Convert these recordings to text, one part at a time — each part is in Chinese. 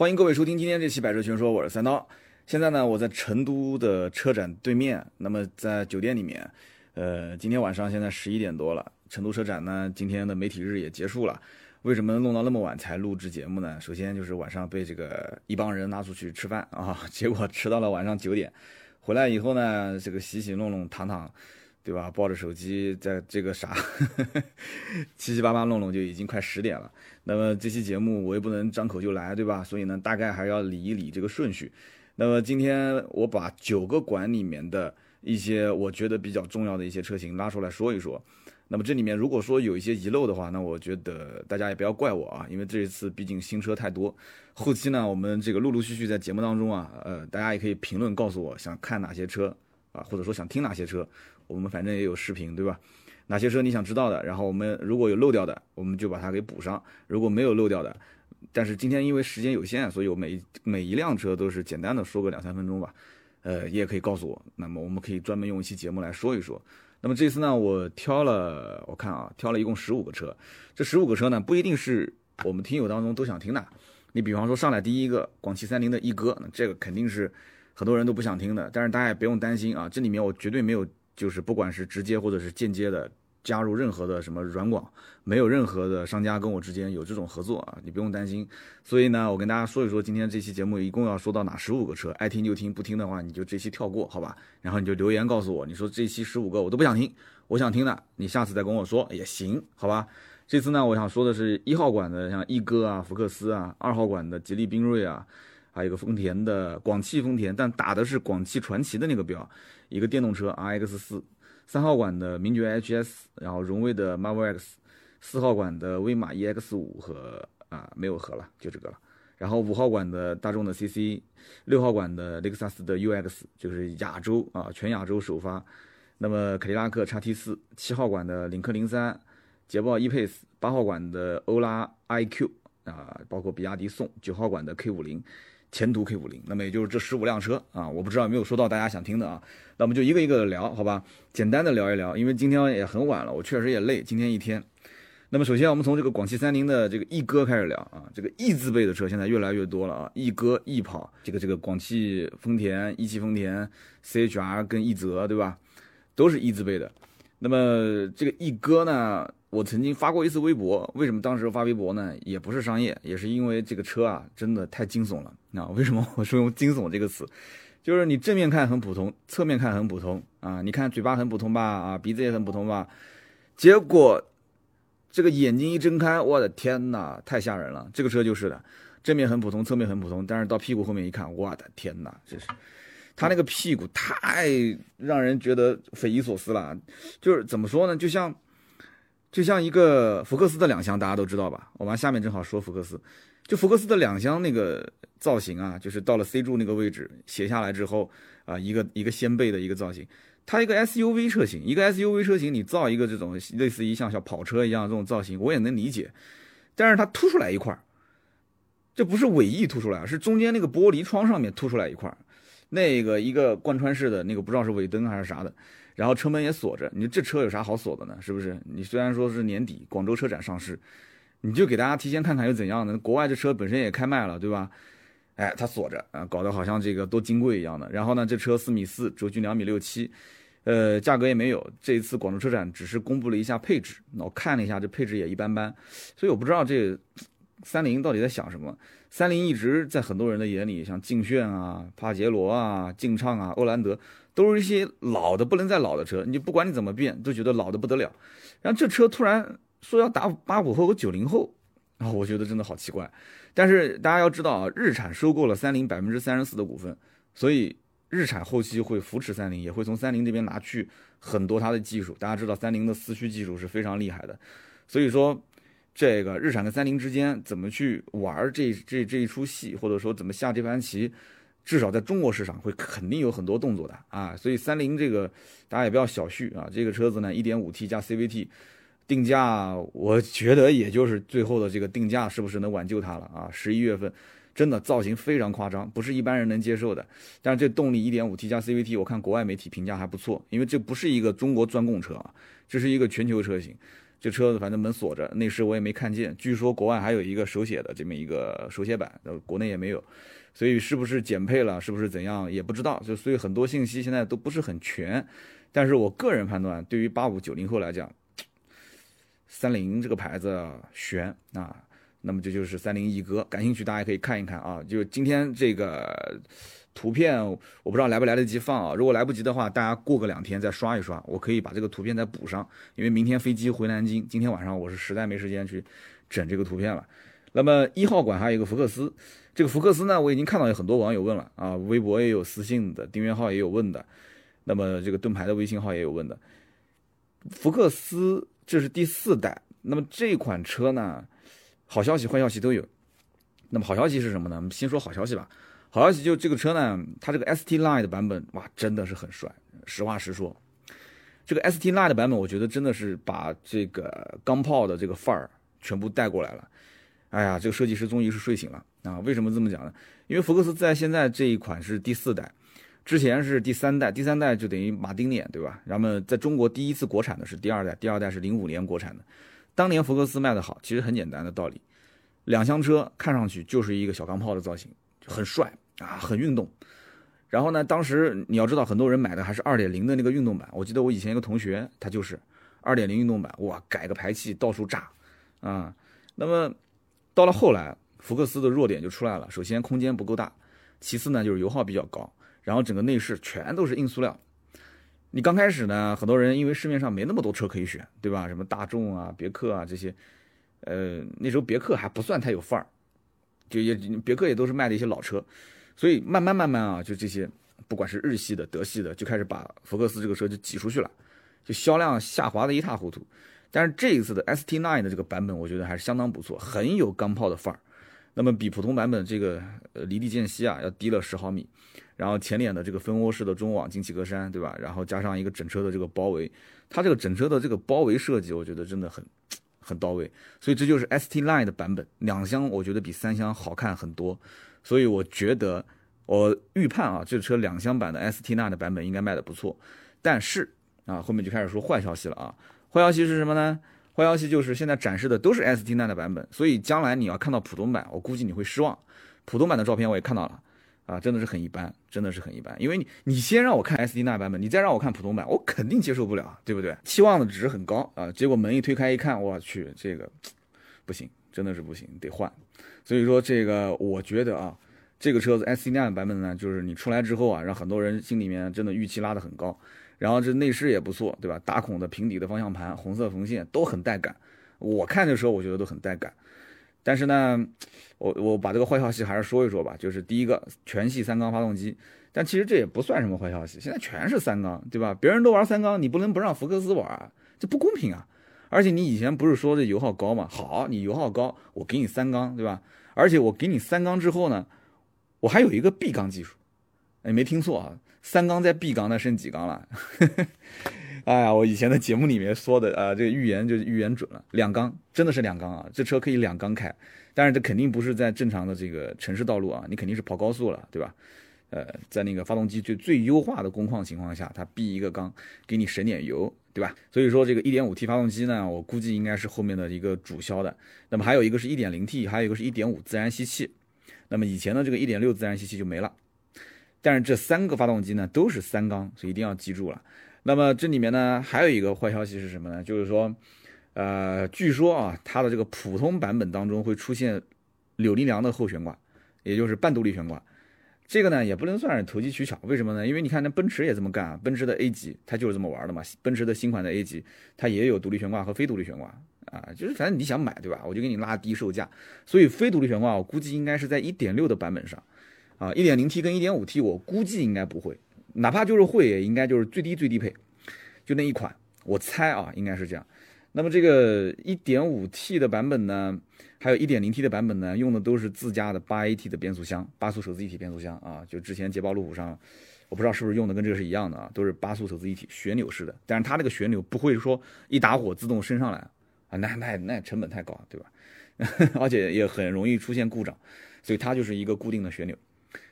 欢迎各位收听今天这期《百车全说》，我是三刀。现在呢，我在成都的车展对面，那么在酒店里面。呃，今天晚上现在十一点多了，成都车展呢，今天的媒体日也结束了。为什么弄到那么晚才录制节目呢？首先就是晚上被这个一帮人拉出去吃饭啊，结果吃到了晚上九点，回来以后呢，这个洗洗弄弄躺躺。对吧？抱着手机在这个啥，七七八八弄弄就已经快十点了。那么这期节目我也不能张口就来，对吧？所以呢，大概还要理一理这个顺序。那么今天我把九个馆里面的一些我觉得比较重要的一些车型拉出来说一说。那么这里面如果说有一些遗漏的话，那我觉得大家也不要怪我啊，因为这一次毕竟新车太多。后期呢，我们这个陆陆续续在节目当中啊，呃，大家也可以评论告诉我想看哪些车啊，或者说想听哪些车。我们反正也有视频，对吧？哪些车你想知道的？然后我们如果有漏掉的，我们就把它给补上；如果没有漏掉的，但是今天因为时间有限，所以我每每一辆车都是简单的说个两三分钟吧。呃，你也可以告诉我，那么我们可以专门用一期节目来说一说。那么这次呢，我挑了，我看啊，挑了一共十五个车。这十五个车呢，不一定是我们听友当中都想听的。你比方说上来第一个广汽三菱的一哥，那这个肯定是很多人都不想听的。但是大家也不用担心啊，这里面我绝对没有。就是不管是直接或者是间接的加入任何的什么软广，没有任何的商家跟我之间有这种合作啊，你不用担心。所以呢，我跟大家说一说，今天这期节目一共要说到哪十五个车，爱听就听，不听的话你就这期跳过，好吧？然后你就留言告诉我，你说这期十五个我都不想听，我想听的，你下次再跟我说也行，好吧？这次呢，我想说的是一号馆的像翼哥啊、福克斯啊，二号馆的吉利缤瑞啊。还有一个丰田的广汽丰田，但打的是广汽传祺的那个标，一个电动车 RX 四，三号馆的名爵 HS，然后荣威的 Marvel X，四号馆的威马 EX 五和啊没有和了，就这个了。然后五号馆的大众的 CC，六号馆的雷克萨斯的 UX，就是亚洲啊全亚洲首发。那么凯迪拉克 XT 四，七号馆的领克零三，捷豹 E-Pace，八号馆的欧拉 iQ 啊，包括比亚迪宋，九号馆的 K 五零。前途 K 五零，那么也就是这十五辆车啊，我不知道有没有说到大家想听的啊，那我们就一个一个的聊，好吧？简单的聊一聊，因为今天也很晚了，我确实也累，今天一天。那么首先我们从这个广汽三菱的这个翼哥开始聊啊，这个翼字辈的车现在越来越多了啊，翼哥、翼跑，这个这个广汽丰田、一汽丰田、CHR 跟翼泽，对吧？都是翼字辈的。那么这个翼哥呢？我曾经发过一次微博，为什么当时发微博呢？也不是商业，也是因为这个车啊，真的太惊悚了。那为什么我说用惊悚这个词？就是你正面看很普通，侧面看很普通啊。你看嘴巴很普通吧，啊，鼻子也很普通吧。结果这个眼睛一睁开，我的天哪，太吓人了。这个车就是的，正面很普通，侧面很普通，但是到屁股后面一看，我的天哪，这是他那个屁股太让人觉得匪夷所思了。就是怎么说呢？就像。就像一个福克斯的两厢，大家都知道吧？我们下面正好说福克斯，就福克斯的两厢那个造型啊，就是到了 C 柱那个位置斜下来之后啊，一个一个掀背的一个造型。它一个 SUV 车型，一个 SUV 车型，你造一个这种类似于像小跑车一样这种造型，我也能理解。但是它凸出来一块儿这不是尾翼凸出来，是中间那个玻璃窗上面凸出来一块儿那个一个贯穿式的那个不知道是尾灯还是啥的。然后车门也锁着，你这车有啥好锁的呢？是不是？你虽然说是年底广州车展上市，你就给大家提前看看又怎样呢？国外这车本身也开卖了，对吧？哎，它锁着啊，搞得好像这个多金贵一样的。然后呢，这车四米四，轴距两米六七，呃，价格也没有。这一次广州车展只是公布了一下配置，那我看了一下，这配置也一般般。所以我不知道这三菱到底在想什么。三菱一直在很多人的眼里，像劲炫啊、帕杰罗啊、劲畅啊、欧蓝德。都是一些老的不能再老的车，你不管你怎么变，都觉得老的不得了。然后这车突然说要打八五后和九零后，啊，我觉得真的好奇怪。但是大家要知道啊，日产收购了三菱百分之三十四的股份，所以日产后期会扶持三菱，也会从三菱这边拿去很多它的技术。大家知道三菱的四驱技术是非常厉害的，所以说这个日产跟三菱之间怎么去玩这这这一出戏，或者说怎么下这盘棋？至少在中国市场会肯定有很多动作的啊，所以三菱这个大家也不要小觑啊。这个车子呢，1.5T 加 CVT，定价我觉得也就是最后的这个定价是不是能挽救它了啊？十一月份真的造型非常夸张，不是一般人能接受的。但是这动力 1.5T 加 CVT，我看国外媒体评价还不错，因为这不是一个中国专供车啊，这是一个全球车型。这车子反正门锁着，内饰我也没看见。据说国外还有一个手写的这么一个手写版，呃，国内也没有，所以是不是减配了，是不是怎样也不知道。就所以很多信息现在都不是很全。但是我个人判断，对于八五九零后来讲，三菱这个牌子悬啊。那么这就是三菱一哥，感兴趣大家可以看一看啊。就今天这个图片，我不知道来不来得及放啊。如果来不及的话，大家过个两天再刷一刷，我可以把这个图片再补上。因为明天飞机回南京，今天晚上我是实在没时间去整这个图片了。那么一号馆还有一个福克斯，这个福克斯呢，我已经看到有很多网友问了啊，微博也有私信的，订阅号也有问的，那么这个盾牌的微信号也有问的。福克斯这是第四代，那么这款车呢？好消息、坏消息都有。那么好消息是什么呢？我们先说好消息吧。好消息就这个车呢，它这个 ST Line 的版本，哇，真的是很帅。实话实说，这个 ST Line 的版本，我觉得真的是把这个钢炮的这个范儿全部带过来了。哎呀，这个设计师终于是睡醒了啊！为什么这么讲呢？因为福克斯在现在这一款是第四代，之前是第三代，第三代就等于马丁脸，对吧？然后在中国第一次国产的是第二代，第二代是零五年国产的。当年福克斯卖的好，其实很简单的道理，两厢车看上去就是一个小钢炮的造型，很帅啊，很运动。然后呢，当时你要知道，很多人买的还是二点零的那个运动版。我记得我以前一个同学，他就是二点零运动版，哇，改个排气到处炸啊。那么到了后来，福克斯的弱点就出来了，首先空间不够大，其次呢就是油耗比较高，然后整个内饰全都是硬塑料。你刚开始呢，很多人因为市面上没那么多车可以选，对吧？什么大众啊、别克啊这些，呃，那时候别克还不算太有范儿，就也别克也都是卖的一些老车，所以慢慢慢慢啊，就这些不管是日系的、德系的，就开始把福克斯这个车就挤出去了，就销量下滑的一塌糊涂。但是这一次的 ST9 的这个版本，我觉得还是相当不错，很有钢炮的范儿。那么比普通版本这个呃离地间隙啊要低了十毫米。然后前脸的这个蜂窝式的中网进气格栅，对吧？然后加上一个整车的这个包围，它这个整车的这个包围设计，我觉得真的很很到位。所以这就是 ST Line 的版本，两厢我觉得比三厢好看很多。所以我觉得我预判啊，这车两厢版的 ST Line 的版本应该卖的不错。但是啊，后面就开始说坏消息了啊。坏消息是什么呢？坏消息就是现在展示的都是 ST Line 的版本，所以将来你要看到普通版，我估计你会失望。普通版的照片我也看到了。啊，真的是很一般，真的是很一般。因为你，你先让我看 SD 那版本，你再让我看普通版，我肯定接受不了，对不对？期望的值很高啊，结果门一推开一看，我去，这个不行，真的是不行，得换。所以说这个，我觉得啊，这个车子 SD 那版本呢，就是你出来之后啊，让很多人心里面真的预期拉得很高。然后这内饰也不错，对吧？打孔的平底的方向盘，红色缝线都很带感。我看的时候，我觉得都很带感。但是呢，我我把这个坏消息还是说一说吧。就是第一个，全系三缸发动机，但其实这也不算什么坏消息。现在全是三缸，对吧？别人都玩三缸，你不能不让福克斯玩，这不公平啊！而且你以前不是说这油耗高吗？好，你油耗高，我给你三缸，对吧？而且我给你三缸之后呢，我还有一个 B 缸技术。哎，没听错啊，三缸在 B 缸，那剩几缸了？哎呀，我以前的节目里面说的啊，这个预言就预言准了，两缸真的是两缸啊，这车可以两缸开，但是这肯定不是在正常的这个城市道路啊，你肯定是跑高速了，对吧？呃，在那个发动机最最优化的工况情况下，它 B 一个缸，给你省点油，对吧？所以说这个 1.5T 发动机呢，我估计应该是后面的一个主销的。那么还有一个是 1.0T，还有一个是一点五自然吸气。那么以前的这个1.6自然吸气就没了，但是这三个发动机呢都是三缸，所以一定要记住了。那么这里面呢，还有一个坏消息是什么呢？就是说，呃，据说啊，它的这个普通版本当中会出现扭力梁的后悬挂，也就是半独立悬挂。这个呢，也不能算是投机取巧。为什么呢？因为你看，那奔驰也这么干啊，奔驰的 A 级它就是这么玩的嘛。奔驰的新款的 A 级，它也有独立悬挂和非独立悬挂啊，就是反正你想买，对吧？我就给你拉低售价。所以非独立悬挂，我估计应该是在1.6的版本上，啊，1.0T 跟 1.5T，我估计应该不会。哪怕就是会，也应该就是最低最低配，就那一款，我猜啊，应该是这样。那么这个 1.5T 的版本呢，还有一点零 T 的版本呢，用的都是自家的 8AT 的变速箱，八速手自一体变速箱啊。就之前捷豹路虎上，我不知道是不是用的跟这个是一样的啊，都是八速手自一体旋钮式的。但是它这个旋钮不会说一打火自动升上来啊，那那那成本太高，对吧？而且也很容易出现故障，所以它就是一个固定的旋钮。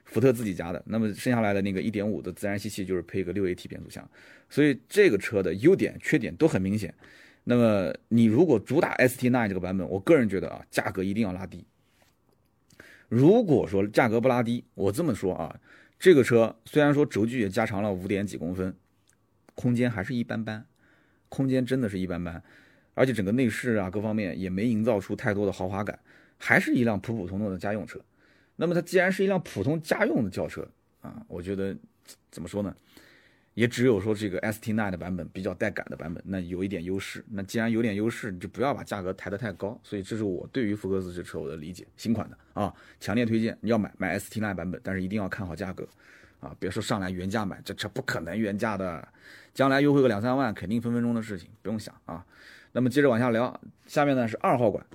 福特自己家的，那么剩下来的那个1.5的自然吸气就是配个 6AT 变速箱，所以这个车的优点缺点都很明显。那么你如果主打 STline 这个版本，我个人觉得啊，价格一定要拉低。如果说价格不拉低，我这么说啊，这个车虽然说轴距也加长了五点几公分，空间还是一般般，空间真的是一般般，而且整个内饰啊各方面也没营造出太多的豪华感，还是一辆普普通通的家用车。那么它既然是一辆普通家用的轿车啊，我觉得怎么说呢？也只有说这个 ST9 的版本比较带感的版本，那有一点优势。那既然有点优势，你就不要把价格抬得太高。所以这是我对于福克斯这车我的理解。新款的啊，强烈推荐你要买买 ST9 版本，但是一定要看好价格啊，别说上来原价买，这车不可能原价的，将来优惠个两三万，肯定分分钟的事情，不用想啊。那么接着往下聊，下面呢是二号馆，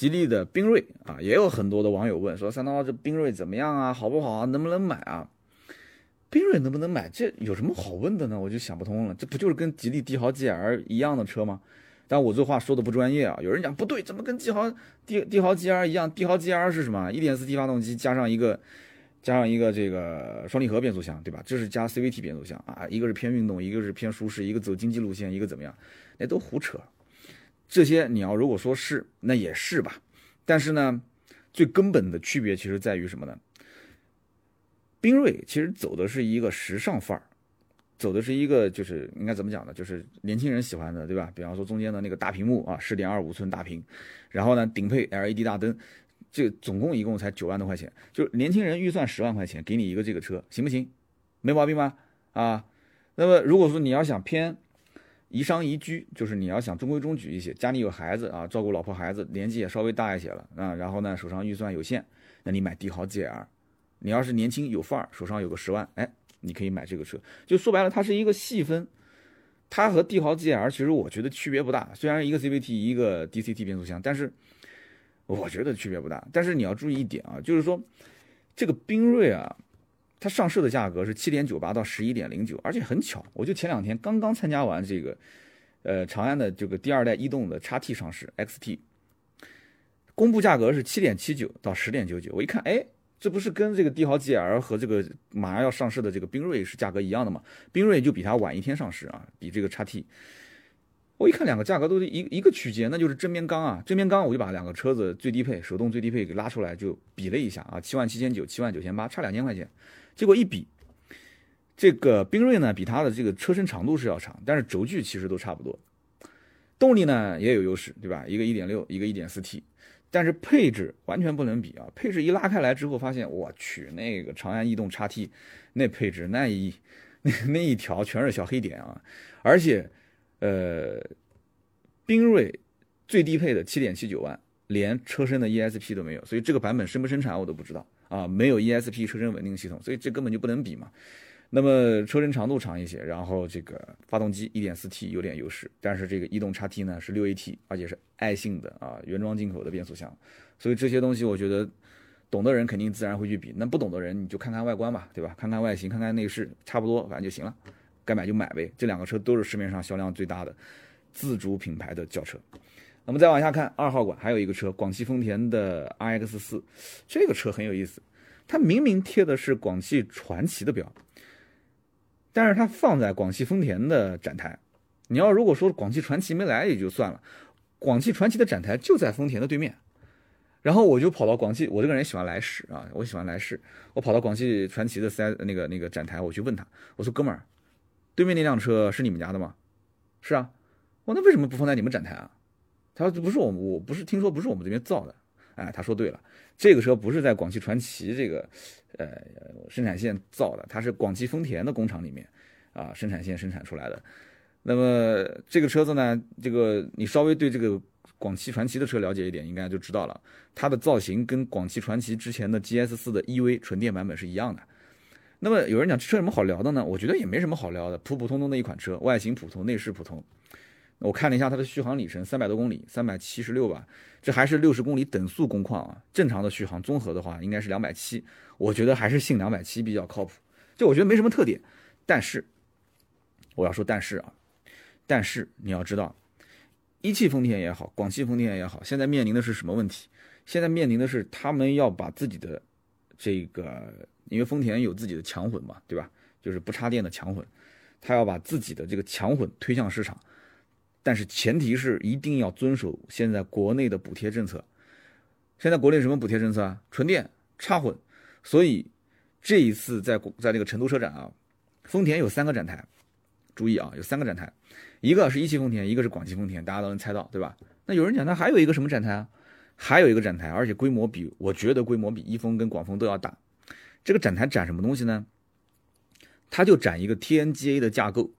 吉利的缤瑞啊，也有很多的网友问说，三刀这缤瑞怎么样啊，好不好啊，能不能买啊？缤瑞能不能买？这有什么好问的呢？我就想不通了。这不就是跟吉利帝豪 GL 一样的车吗？但我这话说的不专业啊。有人讲不对，怎么跟帝豪帝帝豪 GL 一样？帝豪 GL 是什么？1.4T 发动机加上一个加上一个这个双离合变速箱，对吧？这是加 CVT 变速箱啊。一个是偏运动，一个是偏舒适，一个走经济路线，一个怎么样？那都胡扯。这些你要如果说是，那也是吧。但是呢，最根本的区别其实在于什么呢？缤瑞其实走的是一个时尚范儿，走的是一个就是应该怎么讲呢？就是年轻人喜欢的，对吧？比方说中间的那个大屏幕啊，十点二五寸大屏，然后呢顶配 LED 大灯，这总共一共才九万多块钱，就是年轻人预算十万块钱，给你一个这个车行不行？没毛病吧？啊，那么如果说你要想偏宜商宜居，就是你要想中规中矩一些，家里有孩子啊，照顾老婆孩子，年纪也稍微大一些了啊，然后呢手上预算有限，那你买帝豪 GL。你要是年轻有范儿，手上有个十万，哎，你可以买这个车。就说白了，它是一个细分，它和帝豪 GL 其实我觉得区别不大。虽然一个 CVT 一个 DCT 变速箱，但是我觉得区别不大。但是你要注意一点啊，就是说这个缤瑞啊，它上市的价格是七点九八到十一点零九，而且很巧，我就前两天刚刚参加完这个呃长安的这个第二代逸动的 XT 上市 XT，公布价格是七点七九到十点九九，我一看，哎。这不是跟这个帝豪 GL 和这个马上要上市的这个缤瑞是价格一样的吗？缤瑞就比它晚一天上市啊，比这个叉 T。我一看两个价格都是一一个区间，那就是正面刚啊，正面刚我就把两个车子最低配、手动最低配给拉出来就比了一下啊，七万七千九、七万九千八，差两千块钱。结果一比，这个缤瑞呢比它的这个车身长度是要长，但是轴距其实都差不多，动力呢也有优势，对吧？一个一点六，一个一点四 T。但是配置完全不能比啊！配置一拉开来之后，发现我去那个长安逸动 XT，那配置那一那那一条全是小黑点啊！而且，呃，缤瑞最低配的七点七九万，连车身的 ESP 都没有，所以这个版本生不生产我都不知道啊！没有 ESP 车身稳定系统，所以这根本就不能比嘛。那么车身长度长一些，然后这个发动机 1.4T 有点优势，但是这个逸动 XT 呢是 6AT，而且是爱信的啊原装进口的变速箱，所以这些东西我觉得懂的人肯定自然会去比，那不懂的人你就看看外观吧，对吧？看看外形，看看内饰，差不多反正就行了，该买就买呗。这两个车都是市面上销量最大的自主品牌的轿车。我们再往下看二号馆还有一个车，广汽丰田的 RX4，这个车很有意思，它明明贴的是广汽传祺的标。但是它放在广汽丰田的展台，你要如果说广汽传祺没来也就算了，广汽传祺的展台就在丰田的对面，然后我就跑到广汽，我这个人喜欢来事啊，我喜欢来事，我跑到广汽传祺的三那个那个展台，我去问他，我说哥们儿，对面那辆车是你们家的吗？是啊，我那为什么不放在你们展台啊？他说不是我们，我不是听说不是我们这边造的，哎，他说对了，这个车不是在广汽传祺这个。呃，生产线造的，它是广汽丰田的工厂里面啊，生产线生产出来的。那么这个车子呢，这个你稍微对这个广汽传祺的车了解一点，应该就知道了。它的造型跟广汽传祺之前的 GS 四的 EV 纯电版本是一样的。那么有人讲这车有什么好聊的呢？我觉得也没什么好聊的，普普通通的一款车，外形普通，内饰普通。我看了一下它的续航里程，三百多公里，三百七十六吧。这还是六十公里等速工况啊，正常的续航综合的话应该是两百七，我觉得还是信两百七比较靠谱。就我觉得没什么特点，但是我要说但是啊，但是你要知道，一汽丰田也好，广汽丰田也好，现在面临的是什么问题？现在面临的是他们要把自己的这个，因为丰田有自己的强混嘛，对吧？就是不插电的强混，他要把自己的这个强混推向市场。但是前提是一定要遵守现在国内的补贴政策。现在国内什么补贴政策啊？纯电、插混。所以这一次在在这个成都车展啊，丰田有三个展台，注意啊，有三个展台，一个是一汽丰田，一个是广汽丰田，大家都能猜到，对吧？那有人讲，那还有一个什么展台啊？还有一个展台，而且规模比我觉得规模比一丰跟广丰都要大。这个展台展什么东西呢？它就展一个 TNGA 的架构，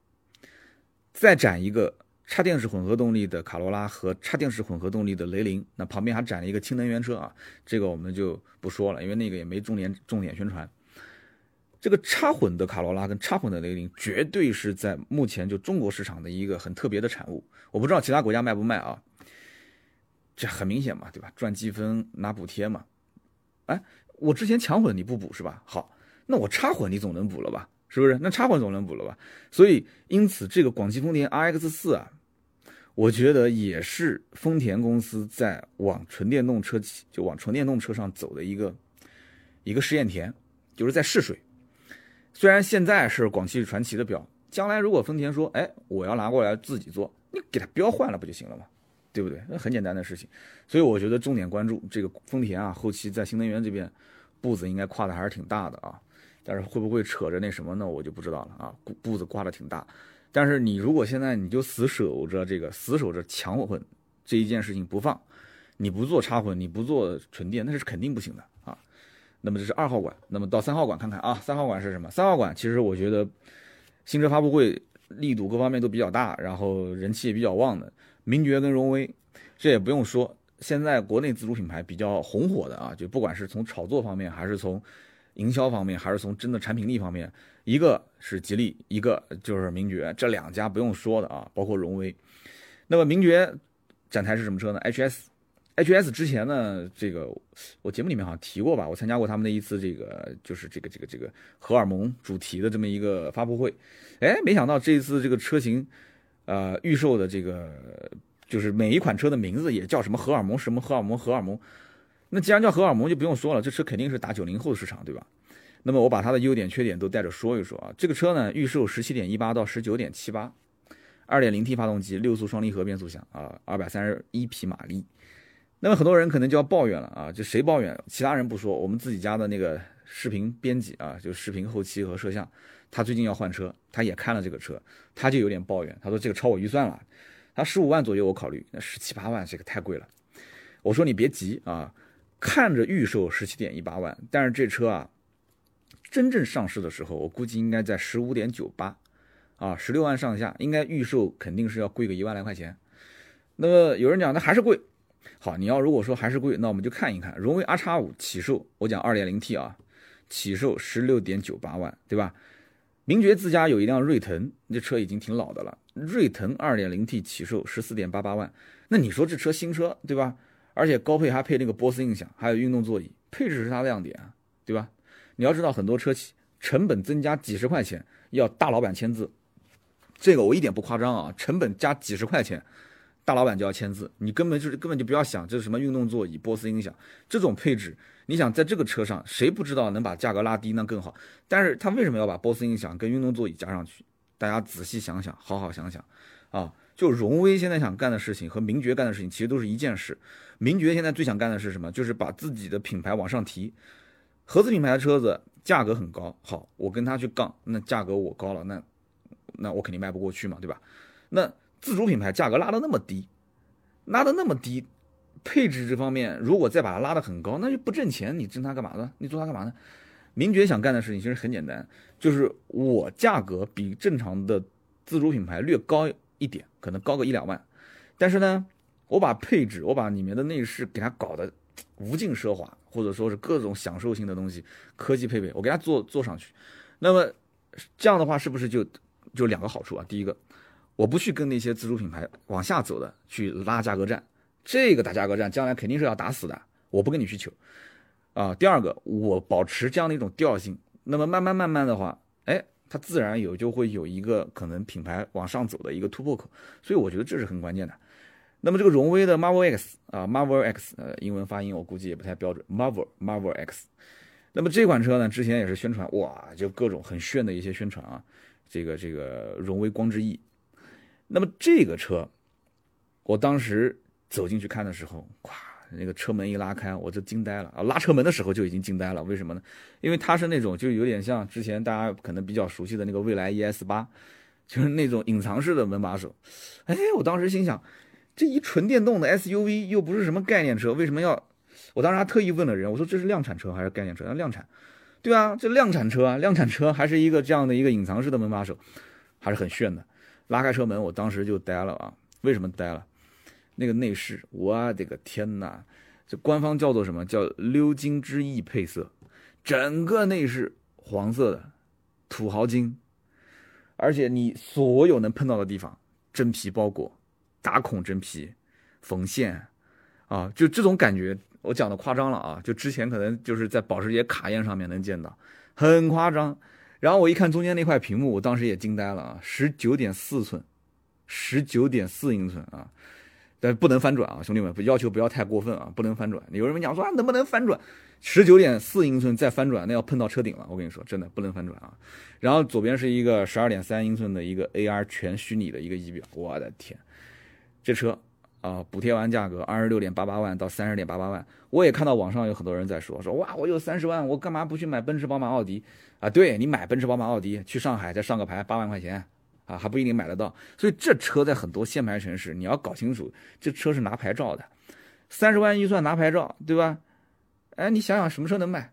再展一个。插电式混合动力的卡罗拉和插电式混合动力的雷凌，那旁边还展了一个氢能源车啊，这个我们就不说了，因为那个也没重点重点宣传。这个插混的卡罗拉跟插混的雷凌，绝对是在目前就中国市场的一个很特别的产物。我不知道其他国家卖不卖啊？这很明显嘛，对吧？赚积分拿补贴嘛。哎，我之前强混你不补是吧？好，那我插混你总能补了吧？是不是？那插混总能补了吧？所以因此这个广汽丰田 RX 四啊。我觉得也是丰田公司在往纯电动车企就往纯电动车上走的一个一个试验田，就是在试水。虽然现在是广汽传祺的表，将来如果丰田说，哎，我要拿过来自己做，你给它标换了不就行了吗？对不对？那很简单的事情。所以我觉得重点关注这个丰田啊，后期在新能源这边步子应该跨的还是挺大的啊。但是会不会扯着那什么呢？我就不知道了啊。步子跨的挺大。但是你如果现在你就死守着这个死守着强混这一件事情不放，你不做插混，你不做纯电，那是肯定不行的啊。那么这是二号馆，那么到三号馆看看啊，三号馆是什么？三号馆其实我觉得新车发布会力度各方面都比较大，然后人气也比较旺的，名爵跟荣威，这也不用说，现在国内自主品牌比较红火的啊，就不管是从炒作方面，还是从营销方面，还是从真的产品力方面。一个是吉利，一个就是名爵，这两家不用说的啊，包括荣威。那么名爵展台是什么车呢？HS，HS 之前呢，这个我节目里面好像提过吧，我参加过他们的一次这个就是这个这个这个荷尔蒙主题的这么一个发布会。哎，没想到这一次这个车型，呃，预售的这个就是每一款车的名字也叫什么荷尔蒙什么荷尔蒙荷尔蒙。那既然叫荷尔蒙，就不用说了，这车肯定是打九零后的市场，对吧？那么我把它的优点、缺点都带着说一说啊。这个车呢，预售十七点一八到十九点七八，二点零 T 发动机，六速双离合变速箱啊，二百三十一匹马力。那么很多人可能就要抱怨了啊，就谁抱怨？其他人不说，我们自己家的那个视频编辑啊，就视频后期和摄像，他最近要换车，他也看了这个车，他就有点抱怨，他说这个超我预算了，他十五万左右我考虑，那十七八万这个太贵了。我说你别急啊，看着预售十七点一八万，但是这车啊。真正上市的时候，我估计应该在十五点九八，啊，十六万上下，应该预售肯定是要贵个一万来块钱。那么有人讲那还是贵，好，你要如果说还是贵，那我们就看一看荣威 R 叉五起售，我讲二点零 T 啊，起售十六点九八万，对吧？名爵自家有一辆锐腾，这车已经挺老的了，锐腾二点零 T 起售十四点八八万，那你说这车新车对吧？而且高配还配那个波斯音响，还有运动座椅，配置是它的亮点啊，对吧？你要知道，很多车企成本增加几十块钱要大老板签字，这个我一点不夸张啊！成本加几十块钱，大老板就要签字，你根本就是根本就不要想这是什么运动座椅、波斯音响这种配置。你想在这个车上，谁不知道能把价格拉低那更好？但是他为什么要把波斯音响跟运动座椅加上去？大家仔细想想，好好想想啊！就荣威现在想干的事情和名爵干的事情其实都是一件事。名爵现在最想干的是什么？就是把自己的品牌往上提。合资品牌的车子价格很高，好，我跟他去杠，那价格我高了，那那我肯定卖不过去嘛，对吧？那自主品牌价格拉的那么低，拉的那么低，配置这方面如果再把它拉的很高，那就不挣钱，你挣它干嘛呢？你做它干嘛呢？名爵想干的事情其实很简单，就是我价格比正常的自主品牌略高一点，可能高个一两万，但是呢，我把配置，我把里面的内饰给它搞得无尽奢华。或者说是各种享受性的东西，科技配备，我给它做做上去。那么这样的话，是不是就就两个好处啊？第一个，我不去跟那些自主品牌往下走的去拉价格战，这个打价格战将来肯定是要打死的，我不跟你去求啊。第二个，我保持这样的一种调性，那么慢慢慢慢的话，哎，它自然有就会有一个可能品牌往上走的一个突破口，所以我觉得这是很关键的。那么这个荣威的 Marvel X 啊，Marvel X，呃，英文发音我估计也不太标准，Marvel Marvel X。那么这款车呢，之前也是宣传，哇，就各种很炫的一些宣传啊。这个这个荣威光之翼。那么这个车我当时走进去看的时候，咵，那个车门一拉开，我就惊呆了啊！拉车门的时候就已经惊呆了，为什么呢？因为它是那种就有点像之前大家可能比较熟悉的那个蔚来 ES 八，就是那种隐藏式的门把手。哎，我当时心想，这一纯电动的 SUV 又不是什么概念车，为什么要？我当时还特意问了人，我说这是量产车还是概念车？那量产，对啊，这量产车啊，量产车还是一个这样的一个隐藏式的门把手，还是很炫的。拉开车门，我当时就呆了啊！为什么呆了？那个内饰，我的个天哪！这官方叫做什么？叫鎏金之翼配色，整个内饰黄色的，土豪金，而且你所有能碰到的地方，真皮包裹，打孔真皮，缝线，啊，就这种感觉。我讲的夸张了啊！就之前可能就是在保时捷卡宴上面能见到，很夸张。然后我一看中间那块屏幕，我当时也惊呆了啊！十九点四寸，十九点四英寸啊！但不能翻转啊，兄弟们，要求不要太过分啊，不能翻转。有人讲说啊，能不能翻转？十九点四英寸再翻转，那要碰到车顶了。我跟你说，真的不能翻转啊。然后左边是一个十二点三英寸的一个 AR 全虚拟的一个仪表，我的天，这车。啊，补贴完价格二十六点八八万到三十点八八万，我也看到网上有很多人在说说哇，我有三十万，我干嘛不去买奔驰、宝马、奥迪啊？对你买奔驰、宝马、奥迪，去上海再上个牌八万块钱啊，还不一定买得到。所以这车在很多限牌城市，你要搞清楚，这车是拿牌照的，三十万预算拿牌照，对吧？哎，你想想什么车能卖？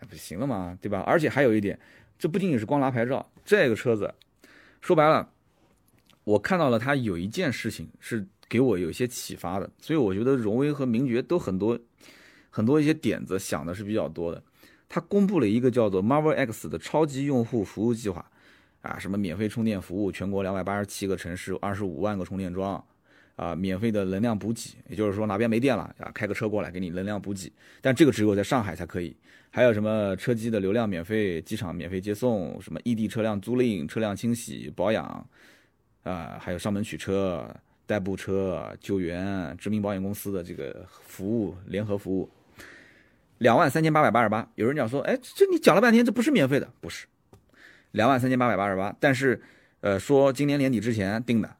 哎，不行了嘛，对吧？而且还有一点，这不仅仅是光拿牌照，这个车子说白了，我看到了它有一件事情是。给我有一些启发的，所以我觉得荣威和名爵都很多很多一些点子想的是比较多的。他公布了一个叫做 Marvel X 的超级用户服务计划，啊，什么免费充电服务，全国两百八十七个城市，二十五万个充电桩，啊，免费的能量补给，也就是说哪边没电了啊，开个车过来给你能量补给。但这个只有在上海才可以。还有什么车机的流量免费，机场免费接送，什么异地车辆租赁、车辆清洗保养，啊，还有上门取车。代步车救援、知名保险公司的这个服务联合服务，两万三千八百八十八。有人讲说，哎，这你讲了半天，这不是免费的，不是，两万三千八百八十八。但是，呃，说今年年底之前定的，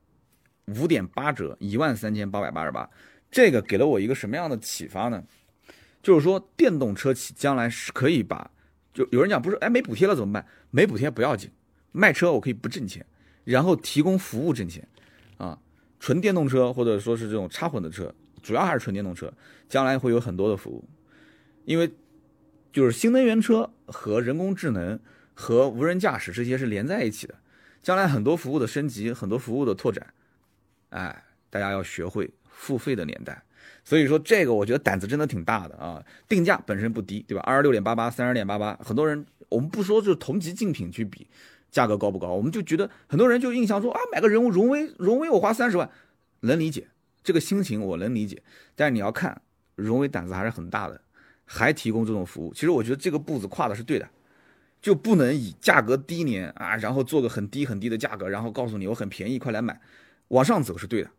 五点八折，一万三千八百八十八。这个给了我一个什么样的启发呢？就是说，电动车企将来是可以把，就有人讲不是，哎，没补贴了怎么办？没补贴不要紧，卖车我可以不挣钱，然后提供服务挣钱，啊。纯电动车或者说是这种插混的车，主要还是纯电动车，将来会有很多的服务，因为就是新能源车和人工智能和无人驾驶这些是连在一起的，将来很多服务的升级，很多服务的拓展，哎，大家要学会付费的年代，所以说这个我觉得胆子真的挺大的啊，定价本身不低，对吧？二十六点八八，三十点八八，很多人我们不说就是同级竞品去比。价格高不高？我们就觉得很多人就印象说啊，买个人物荣威，荣威我花三十万，能理解这个心情，我能理解。但是你要看荣威胆子还是很大的，还提供这种服务。其实我觉得这个步子跨的是对的，就不能以价格低廉啊，然后做个很低很低的价格，然后告诉你我很便宜，快来买，往上走是对的。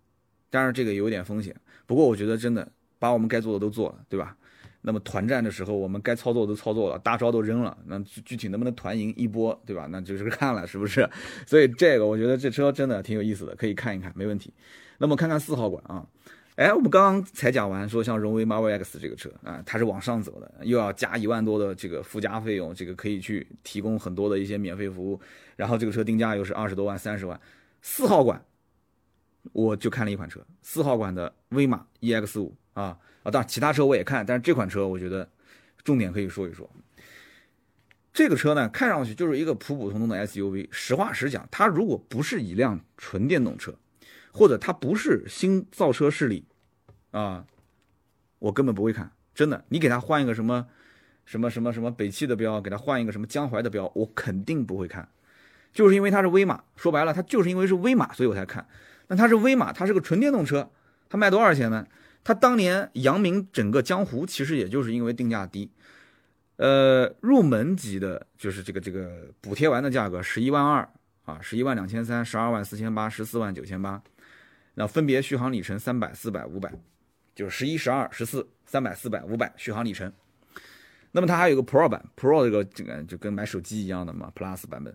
当然这个有点风险，不过我觉得真的把我们该做的都做了，对吧？那么团战的时候，我们该操作都操作了，大招都扔了，那具具体能不能团赢一波，对吧？那就是看了是不是？所以这个我觉得这车真的挺有意思的，可以看一看，没问题。那么看看四号馆啊，哎，我们刚刚才讲完，说像荣威 Marvel X 这个车啊，它是往上走的，又要加一万多的这个附加费用，这个可以去提供很多的一些免费服务，然后这个车定价又是二十多万、三十万。四号馆，我就看了一款车，四号馆的威马 EX 五啊。啊，当然其他车我也看，但是这款车我觉得重点可以说一说。这个车呢，看上去就是一个普普通通的 SUV。实话实讲，它如果不是一辆纯电动车，或者它不是新造车势力，啊，我根本不会看。真的，你给它换一个什么什么什么什么北汽的标，给它换一个什么江淮的标，我肯定不会看。就是因为它是威马，说白了，它就是因为是威马，所以我才看。那它是威马，它是个纯电动车，它卖多少钱呢？它当年扬名整个江湖，其实也就是因为定价低，呃，入门级的，就是这个这个补贴完的价格十一万二啊，十一万两千三，十二万四千八，十四万九千八，那分别续航里程三百、四百、五百，就是十一、十二、十四、三百、四百、五百续航里程。那么它还有个 Pro 版，Pro 这个这个就跟买手机一样的嘛，Plus 版本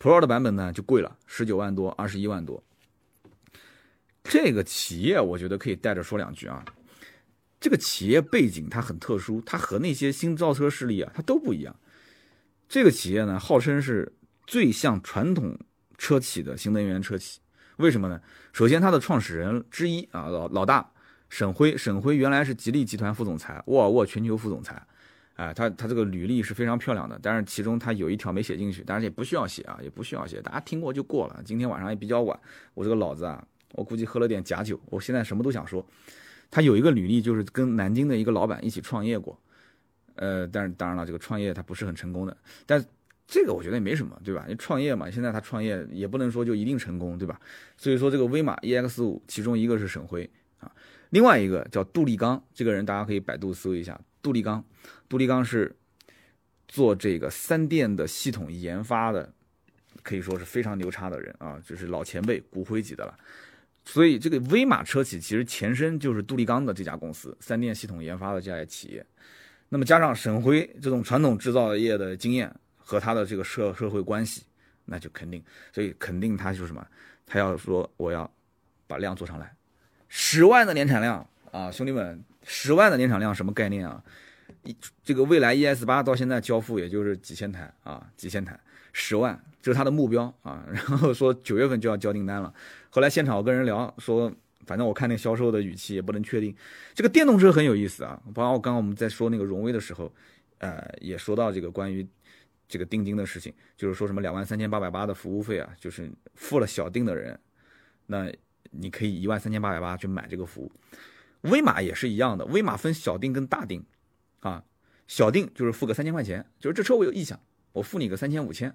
，Pro 的版本呢就贵了，十九万多，二十一万多。这个企业我觉得可以带着说两句啊。这个企业背景它很特殊，它和那些新造车势力啊，它都不一样。这个企业呢，号称是最像传统车企的新能源车企。为什么呢？首先，它的创始人之一啊，老老大沈辉，沈辉原来是吉利集团副总裁，沃尔沃全球副总裁。哎，他他这个履历是非常漂亮的，但是其中他有一条没写进去，当然也不需要写啊，也不需要写，大家听过就过了。今天晚上也比较晚，我这个脑子啊，我估计喝了点假酒，我现在什么都想说。他有一个履历，就是跟南京的一个老板一起创业过，呃，但是当然了，这个创业他不是很成功的，但这个我觉得也没什么，对吧？你创业嘛，现在他创业也不能说就一定成功，对吧？所以说这个威马 EX 五，其中一个是沈辉啊，另外一个叫杜立刚，这个人大家可以百度搜一下，杜立刚，杜立刚是做这个三电的系统研发的，可以说是非常牛叉的人啊，就是老前辈骨灰级的了。所以，这个威马车企其实前身就是杜立刚的这家公司，三电系统研发的这家企业。那么加上沈辉这种传统制造业的经验和他的这个社社会关系，那就肯定，所以肯定他就是什么，他要说我要把量做上来，十万的年产量啊，兄弟们，十万的年产量什么概念啊？一这个蔚来 ES 八到现在交付也就是几千台啊，几千台，十万这是他的目标啊。然后说九月份就要交订单了。后来现场我跟人聊说，反正我看那销售的语气也不能确定。这个电动车很有意思啊，包括刚刚我们在说那个荣威的时候，呃，也说到这个关于这个定金的事情，就是说什么两万三千八百八的服务费啊，就是付了小定的人，那你可以一万三千八百八去买这个服务。威马也是一样的，威马分小定跟大定，啊，小定就是付个三千块钱，就是这车我有意向，我付你个三千五千，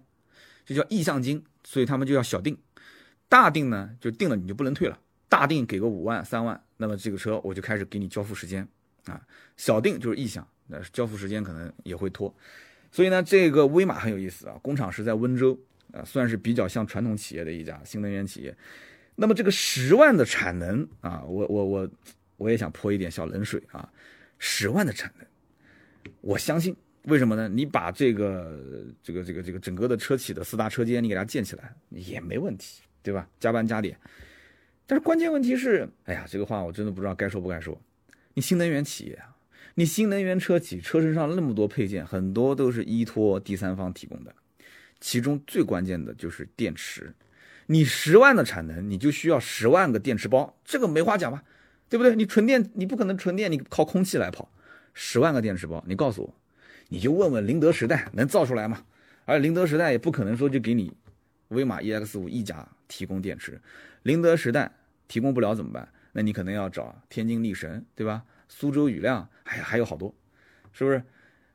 就叫意向金，所以他们就要小定。大定呢，就定了你就不能退了。大定给个五万、三万，那么这个车我就开始给你交付时间啊。小定就是意向，那交付时间可能也会拖。所以呢，这个威马很有意思啊，工厂是在温州啊，算是比较像传统企业的一家新能源企业。那么这个十万的产能啊，我我我我也想泼一点小冷水啊。十万的产能，我相信为什么呢？你把这个这个这个这个整个的车企的四大车间你给它建起来也没问题。对吧？加班加点，但是关键问题是，哎呀，这个话我真的不知道该说不该说。你新能源企业啊，你新能源车企车身上那么多配件，很多都是依托第三方提供的，其中最关键的就是电池。你十万的产能，你就需要十万个电池包，这个没话讲吧？对不对？你纯电，你不可能纯电，你靠空气来跑，十万个电池包，你告诉我，你就问问宁德时代能造出来吗？而宁德时代也不可能说就给你。威马 EX 五一家提供电池，宁德时代提供不了怎么办？那你可能要找天津力神，对吧？苏州宇亮，还还有好多，是不是？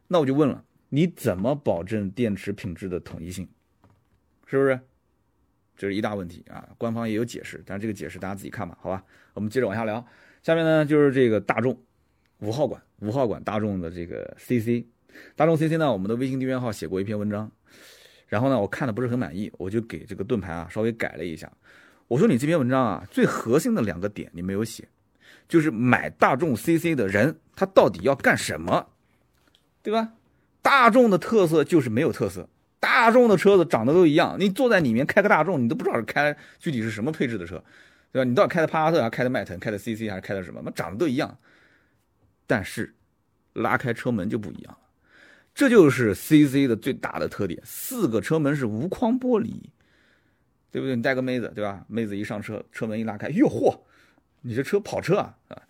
那我就问了，你怎么保证电池品质的统一性？是不是？这是一大问题啊！官方也有解释，但这个解释大家自己看吧，好吧？我们接着往下聊。下面呢就是这个大众五号馆，五号馆大众的这个 CC，大众 CC 呢，我们的微信订阅号写过一篇文章。然后呢，我看的不是很满意，我就给这个盾牌啊稍微改了一下。我说你这篇文章啊，最核心的两个点你没有写，就是买大众 CC 的人他到底要干什么，对吧？大众的特色就是没有特色，大众的车子长得都一样，你坐在里面开个大众，你都不知道是开具体是什么配置的车，对吧？你到底开的帕萨特还是开的迈腾，开的 CC 还是开的什么？那长得都一样，但是拉开车门就不一样了。这就是 CC 的最大的特点，四个车门是无框玻璃，对不对？你带个妹子，对吧？妹子一上车，车门一拉开，哟嚯，你这车跑车啊啊！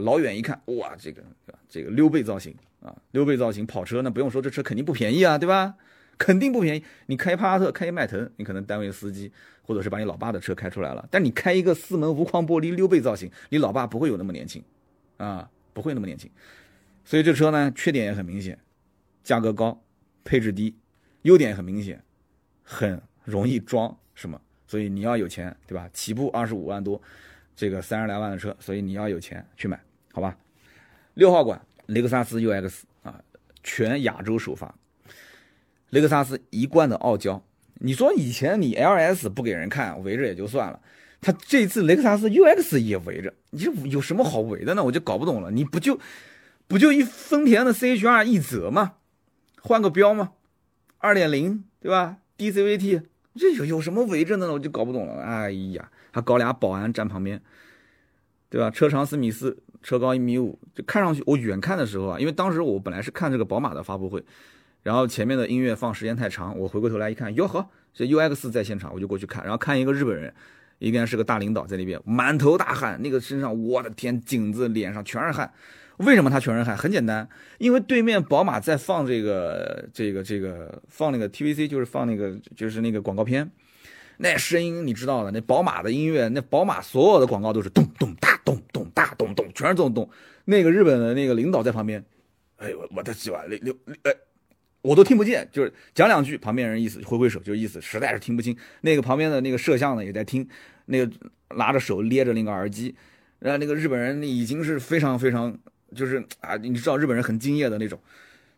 老远一看，哇，这个这个溜背造型啊，溜背造型跑车，那不用说，这车肯定不便宜啊，对吧？肯定不便宜。你开帕萨特，开一迈腾，你可能单位司机，或者是把你老爸的车开出来了，但你开一个四门无框玻璃溜背造型，你老爸不会有那么年轻啊，不会那么年轻。所以这车呢，缺点也很明显。价格高，配置低，优点很明显，很容易装，是吗？所以你要有钱，对吧？起步二十五万多，这个三十来万的车，所以你要有钱去买，好吧？六号馆，雷克萨斯 UX 啊，全亚洲首发。雷克萨斯一贯的傲娇，你说以前你 LS 不给人看，围着也就算了，他这次雷克萨斯 UX 也围着，你这有什么好围的呢？我就搞不懂了，你不就不就一丰田的 CHR 一泽吗？换个标吗？二点零对吧？DCVT 这有有什么伪证的呢？我就搞不懂了。哎呀，还搞俩保安站旁边，对吧？车长四米四，车高一米五，就看上去我远看的时候啊，因为当时我本来是看这个宝马的发布会，然后前面的音乐放时间太长，我回过头来一看，哟呵，这 UX 在现场，我就过去看，然后看一个日本人，应该是个大领导在那边，满头大汗，那个身上，我的天，颈子、脸上全是汗。为什么他全是汗？很简单，因为对面宝马在放这个、这个、这个放那个 TVC，就是放那个就是那个广告片，那声音你知道的，那宝马的音乐，那宝马所有的广告都是咚咚哒咚咚哒咚咚，全是这种咚。那个日本的那个领导在旁边，哎我我的喜欢六六哎，我都听不见，就是讲两句，旁边人意思挥挥手，就意思实在是听不清。那个旁边的那个摄像呢也在听，那个拿着手捏着那个耳机，然后那个日本人已经是非常非常。就是啊，你知道日本人很敬业的那种，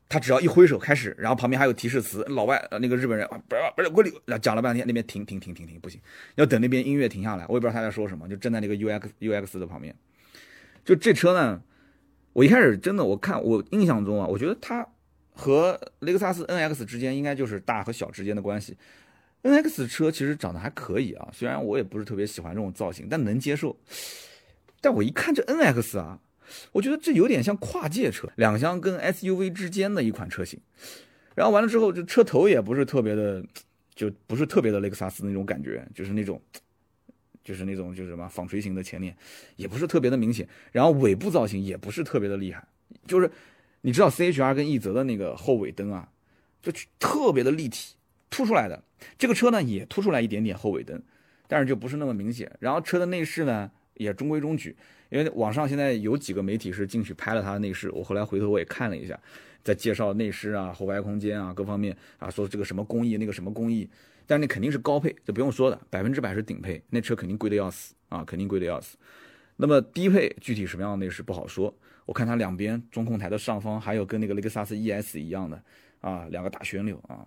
他只要一挥手开始，然后旁边还有提示词，老外那个日本人啊不是不是过里讲了半天，那边停停停停停不行，要等那边音乐停下来，我也不知道他在说什么，就站在那个 U X U X 的旁边。就这车呢，我一开始真的我看我印象中啊，我觉得它和雷克萨斯 N X 之间应该就是大和小之间的关系。N X 车其实长得还可以啊，虽然我也不是特别喜欢这种造型，但能接受。但我一看这 N X 啊。我觉得这有点像跨界车，两厢跟 SUV 之间的一款车型。然后完了之后，这车头也不是特别的，就不是特别的雷克萨斯那种感觉，就是那种，就是那种就是什么纺锤型的前脸，也不是特别的明显。然后尾部造型也不是特别的厉害，就是你知道 CHR 跟奕泽的那个后尾灯啊，就特别的立体凸出来的。这个车呢也凸出来一点点后尾灯，但是就不是那么明显。然后车的内饰呢也中规中矩。因为网上现在有几个媒体是进去拍了它的内饰，我后来回头我也看了一下，在介绍内饰啊、后排空间啊各方面啊，说这个什么工艺那个什么工艺，但那肯定是高配，这不用说的，百分之百是顶配，那车肯定贵的要死啊，肯定贵的要死。那么低配具体什么样的内饰不好说，我看它两边中控台的上方还有跟那个雷克萨斯 ES 一样的啊，两个大旋钮啊，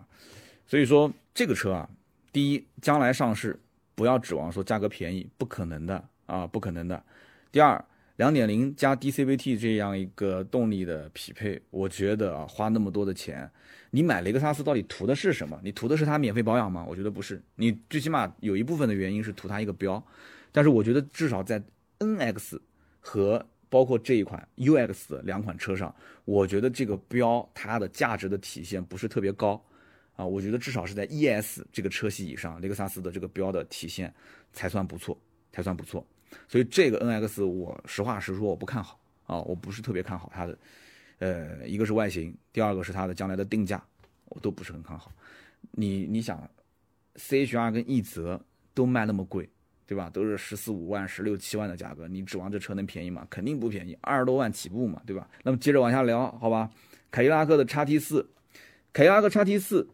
所以说这个车啊，第一将来上市不要指望说价格便宜，不可能的啊，不可能的。第二，两点零加 DCVT 这样一个动力的匹配，我觉得啊，花那么多的钱，你买雷克萨斯到底图的是什么？你图的是它免费保养吗？我觉得不是，你最起码有一部分的原因是图它一个标。但是我觉得至少在 NX 和包括这一款 UX 两款车上，我觉得这个标它的价值的体现不是特别高啊。我觉得至少是在 ES 这个车系以上，雷克萨斯的这个标的体现才算不错，才算不错。所以这个 NX 我实话实说我不看好啊，我不是特别看好它的，呃，一个是外形，第二个是它的将来的定价，我都不是很看好。你你想，CHR 跟奕泽都卖那么贵，对吧？都是十四五万、十六七万的价格，你指望这车能便宜吗？肯定不便宜，二十多万起步嘛，对吧？那么接着往下聊，好吧？凯迪拉克的叉 T 四，凯迪拉克叉 T 四，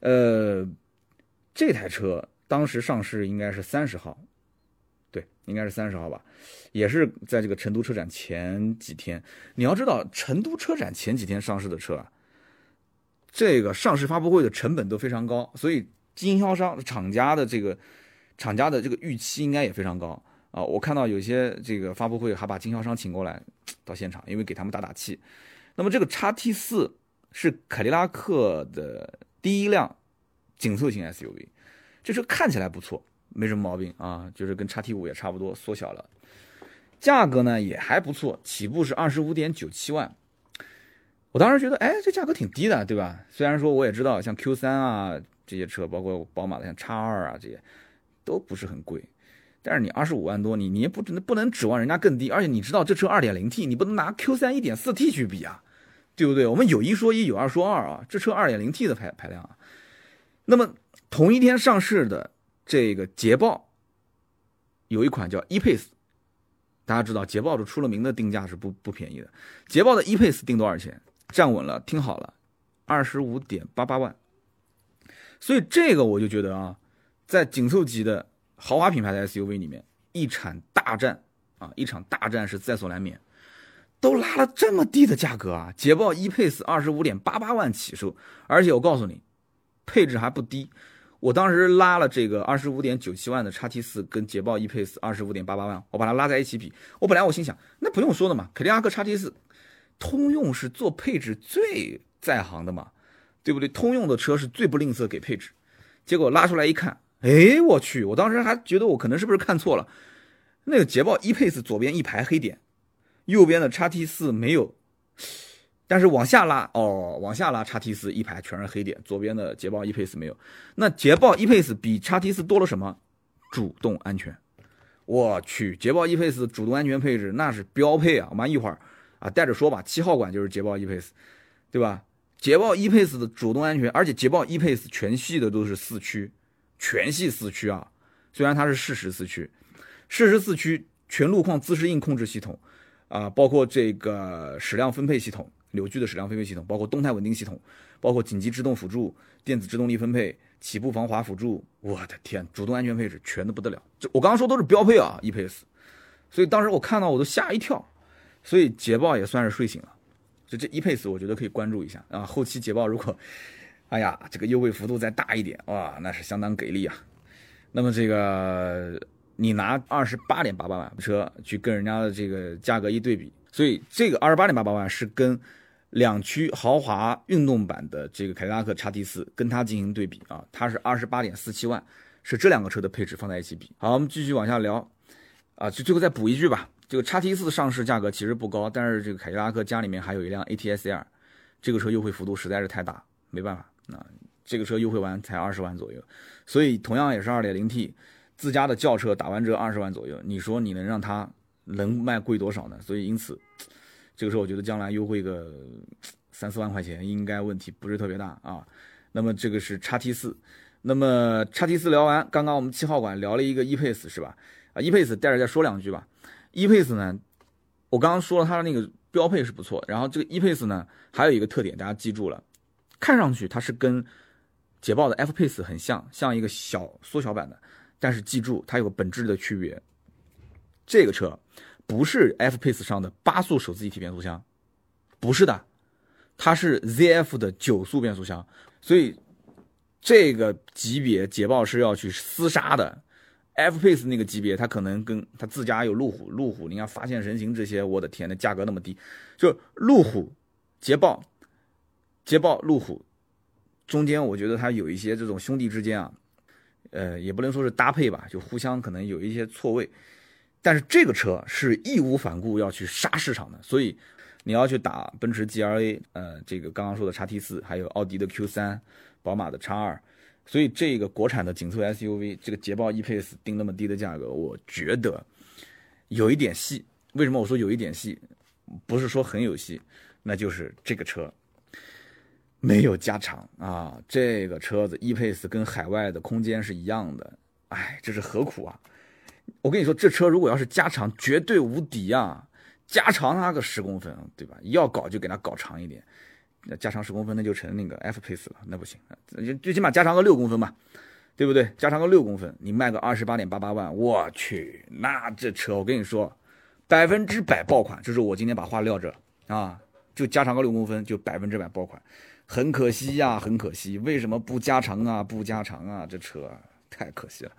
呃，这台车当时上市应该是三十号。对应该是三十号吧，也是在这个成都车展前几天。你要知道，成都车展前几天上市的车啊，这个上市发布会的成本都非常高，所以经销商、厂家的这个厂家的这个预期应该也非常高啊。我看到有些这个发布会还把经销商请过来到现场，因为给他们打打气。那么这个叉 T 四是凯迪拉克的第一辆紧凑型 SUV，这车看起来不错。没什么毛病啊，就是跟叉 T 五也差不多，缩小了，价格呢也还不错，起步是二十五点九七万。我当时觉得，哎，这价格挺低的，对吧？虽然说我也知道，像 Q 三啊这些车，包括宝马的像叉二啊这些，都不是很贵，但是你二十五万多，你你也不能不能指望人家更低，而且你知道这车二点零 T，你不能拿 Q 三一点四 T 去比啊，对不对？我们有一说一，有二说二啊，这车二点零 T 的排排量啊，那么同一天上市的。这个捷豹有一款叫 E-Pace，大家知道捷豹的出了名的定价是不不便宜的。捷豹的 E-Pace 定多少钱？站稳了，听好了，二十五点八八万。所以这个我就觉得啊，在紧凑级的豪华品牌的 SUV 里面，一场大战啊，一场大战是在所难免。都拉了这么低的价格啊，捷豹 E-Pace 二十五点八八万起售，而且我告诉你，配置还不低。我当时拉了这个二十五点九七万的叉 T 四跟捷豹 E-Pace 二十五点八八万，我把它拉在一起比。我本来我心想，那不用说的嘛，凯迪拉克叉 T 四，通用是做配置最在行的嘛，对不对？通用的车是最不吝啬给配置。结果拉出来一看，哎，我去！我当时还觉得我可能是不是看错了，那个捷豹 E-Pace 左边一排黑点，右边的叉 T 四没有，但是往下拉，哦，往下拉叉 T 四一排全是黑点，左边的捷豹 E-Pace 没有。那捷豹 E-Pace 比叉 T 四多了什么？主动安全。我去，捷豹 E-Pace 主动安全配置那是标配啊！我们一会儿啊带着说吧，七号馆就是捷豹 E-Pace，对吧？捷豹 E-Pace 的主动安全，而且捷豹 E-Pace 全系的都是四驱，全系四驱啊。虽然它是适时四驱，适时四驱全路况自适应控制系统啊，包括这个矢量分配系统，扭矩的矢量分配系统，包括动态稳定系统，包括紧急制动辅助、电子制动力分配、起步防滑辅助。我的天，主动安全配置全的不得了。这我刚刚说都是标配啊，E-Pace。所以当时我看到我都吓一跳，所以捷豹也算是睡醒了。就这 E-Pace，我觉得可以关注一下啊。后期捷豹如果，哎呀，这个优惠幅度再大一点，哇，那是相当给力啊。那么这个你拿二十八点八八万车去跟人家的这个价格一对比，所以这个二十八点八八万是跟两驱豪华运动版的这个凯迪拉克叉 T 四跟它进行对比啊，它是二十八点四七万，是这两个车的配置放在一起比。好，我们继续往下聊啊，就最后再补一句吧。这个叉 T 四上市价格其实不高，但是这个凯迪拉克家里面还有一辆 ATS R，这个车优惠幅度实在是太大，没办法，啊，这个车优惠完才二十万左右，所以同样也是二点零 T，自家的轿车打完折二十万左右，你说你能让它能卖贵多少呢？所以因此，这个车我觉得将来优惠个三四万块钱应该问题不是特别大啊。那么这个是叉 T 四，那么叉 T 四聊完，刚刚我们七号馆聊了一个 E-Pace 是吧？啊，E-Pace 带着再说两句吧。E-Pace 呢，我刚刚说了它的那个标配是不错，然后这个 E-Pace 呢还有一个特点，大家记住了，看上去它是跟捷豹的 F-Pace 很像，像一个小缩小版的，但是记住它有个本质的区别，这个车不是 F-Pace 上的八速手自一体变速箱，不是的，它是 ZF 的九速变速箱，所以这个级别捷豹是要去厮杀的。F Pace 那个级别，它可能跟它自家有路虎，路虎你看发现神行这些，我的天，那价格那么低，就路虎、捷豹、捷豹、路虎中间，我觉得它有一些这种兄弟之间啊，呃，也不能说是搭配吧，就互相可能有一些错位，但是这个车是义无反顾要去杀市场的，所以你要去打奔驰 G L A，呃，这个刚刚说的叉 T 四，还有奥迪的 Q 三，宝马的叉二。所以这个国产的紧凑 SUV，这个捷豹 E-Pace 定那么低的价格，我觉得有一点戏。为什么我说有一点戏？不是说很有戏，那就是这个车没有加长啊。这个车子 E-Pace 跟海外的空间是一样的，哎，这是何苦啊？我跟你说，这车如果要是加长，绝对无敌啊！加长它个十公分，对吧？要搞就给它搞长一点。那加长十公分，那就成那个 F Pace 了，那不行，最起码加长个六公分吧，对不对？加长个六公分，你卖个二十八点八八万，我去，那这车我跟你说，百分之百爆款，就是我今天把话撂这啊，就加长个六公分，就百分之百爆款，很可惜呀，很可惜，为什么不加长啊？不加长啊？这车太可惜了。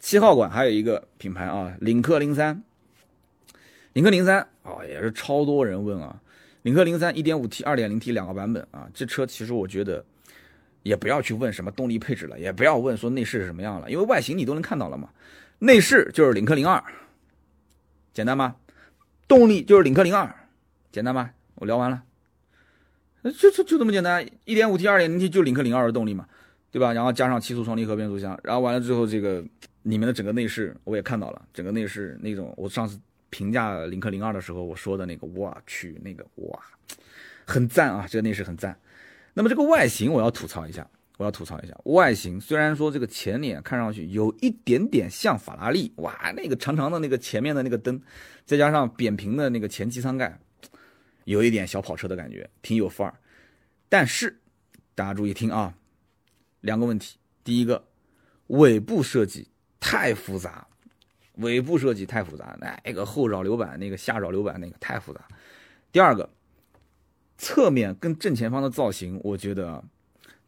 七号馆还有一个品牌啊，领克零三，领克零三啊，也是超多人问啊。领克零三一点五 T、二点零 T 两个版本啊，这车其实我觉得也不要去问什么动力配置了，也不要问说内饰是什么样了，因为外形你都能看到了嘛。内饰就是领克零二，简单吗？动力就是领克零二，简单吗？我聊完了，就就就这么简单，一点五 T、二点零 T 就领克零二的动力嘛，对吧？然后加上七速双离合变速箱，然后完了之后，这个里面的整个内饰我也看到了，整个内饰那种我上次。评价领克零二的时候，我说的那个，我去，那个哇，很赞啊，这个内饰很赞。那么这个外形我要吐槽一下，我要吐槽一下外形。虽然说这个前脸看上去有一点点像法拉利，哇，那个长长的那个前面的那个灯，再加上扁平的那个前机舱盖，有一点小跑车的感觉，挺有范儿。但是大家注意听啊，两个问题。第一个，尾部设计太复杂。尾部设计太复杂，那个后扰流板，那个下扰流板，那个太复杂。第二个，侧面跟正前方的造型，我觉得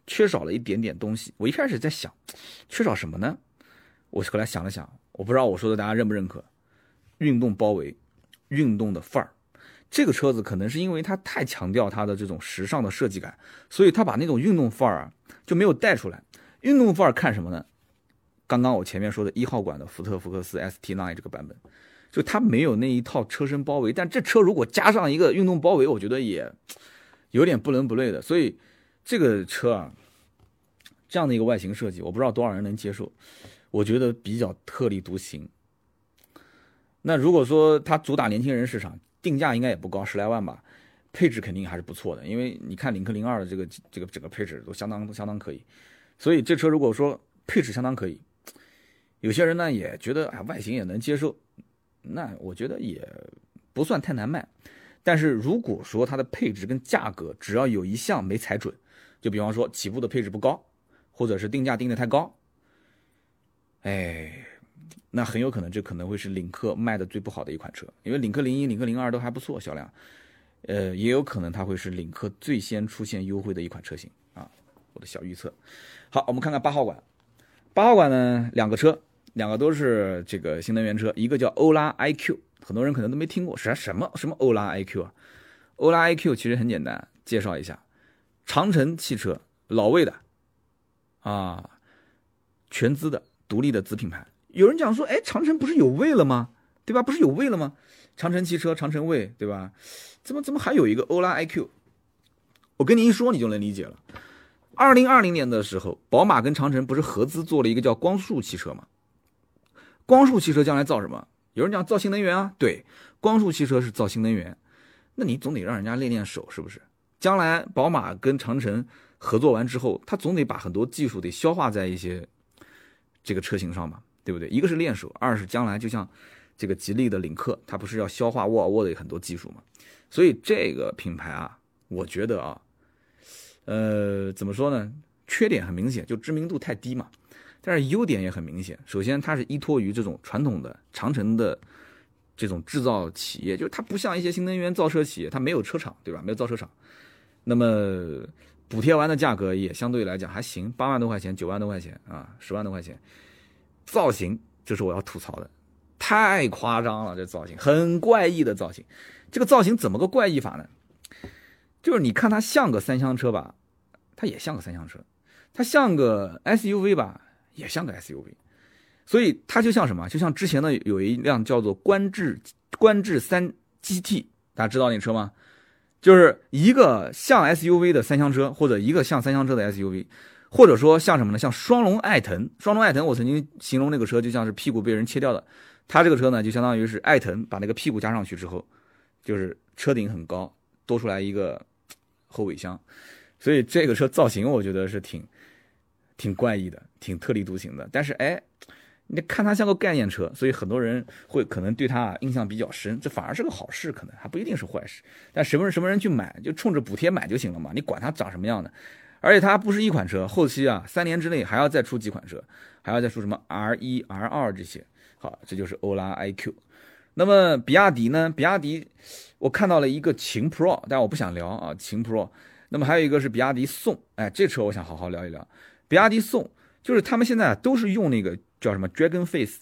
缺少了一点点东西。我一开始在想，缺少什么呢？我后来想了想，我不知道我说的大家认不认可。运动包围，运动的范儿。这个车子可能是因为它太强调它的这种时尚的设计感，所以它把那种运动范儿啊就没有带出来。运动范儿看什么呢？刚刚我前面说的一号馆的福特福克斯 ST9 这个版本，就它没有那一套车身包围，但这车如果加上一个运动包围，我觉得也有点不伦不类的。所以这个车啊，这样的一个外形设计，我不知道多少人能接受，我觉得比较特立独行。那如果说它主打年轻人市场，定价应该也不高，十来万吧。配置肯定还是不错的，因为你看领克零二的这个这个整个配置都相当相当可以，所以这车如果说配置相当可以，有些人呢也觉得啊外形也能接受，那我觉得也不算太难卖。但是如果说它的配置跟价格只要有一项没踩准，就比方说起步的配置不高，或者是定价定的太高，哎，那很有可能这可能会是领克卖的最不好的一款车，因为领克零一、领克零二都还不错销量。呃，也有可能它会是领克最先出现优惠的一款车型啊，我的小预测。好，我们看看八号馆。八号馆呢，两个车，两个都是这个新能源车，一个叫欧拉 iQ，很多人可能都没听过，啥什么什么欧拉 iQ 啊？欧拉 iQ 其实很简单，介绍一下，长城汽车老魏的啊，全资的独立的子品牌。有人讲说，哎，长城不是有魏了吗？对吧？不是有魏了吗？长城汽车、长城魏，对吧？怎么怎么还有一个欧拉 iQ？我跟你一说，你就能理解了。二零二零年的时候，宝马跟长城不是合资做了一个叫光速汽车吗？光速汽车将来造什么？有人讲造新能源啊，对，光速汽车是造新能源。那你总得让人家练练手，是不是？将来宝马跟长城合作完之后，他总得把很多技术得消化在一些这个车型上吧，对不对？一个是练手，二是将来就像。这个吉利的领克，它不是要消化沃尔沃的很多技术吗？所以这个品牌啊，我觉得啊，呃，怎么说呢？缺点很明显，就知名度太低嘛。但是优点也很明显。首先，它是依托于这种传统的长城的这种制造企业，就是它不像一些新能源造车企业，它没有车厂，对吧？没有造车厂。那么补贴完的价格也相对来讲还行，八万多块钱、九万多块钱啊，十万多块钱。造型，这是我要吐槽的。太夸张了，这造型很怪异的造型。这个造型怎么个怪异法呢？就是你看它像个三厢车吧，它也像个三厢车；它像个 SUV 吧，也像个 SUV。所以它就像什么？就像之前的有一辆叫做观致观致三 GT，大家知道那车吗？就是一个像 SUV 的三厢车，或者一个像三厢车的 SUV，或者说像什么呢？像双龙艾腾。双龙艾腾，我曾经形容那个车就像是屁股被人切掉的。它这个车呢，就相当于是艾腾把那个屁股加上去之后，就是车顶很高，多出来一个后尾箱，所以这个车造型我觉得是挺挺怪异的，挺特立独行的。但是哎，你看它像个概念车，所以很多人会可能对它印象比较深，这反而是个好事，可能还不一定是坏事。但什么人什么人去买，就冲着补贴买就行了嘛，你管它长什么样的。而且它不是一款车，后期啊，三年之内还要再出几款车，还要再出什么 R 一、R 二这些。好，这就是欧拉 iQ。那么比亚迪呢？比亚迪，我看到了一个秦 Pro，但我不想聊啊，秦 Pro。那么还有一个是比亚迪宋，哎，这车我想好好聊一聊。比亚迪宋就是他们现在都是用那个叫什么 Dragon Face，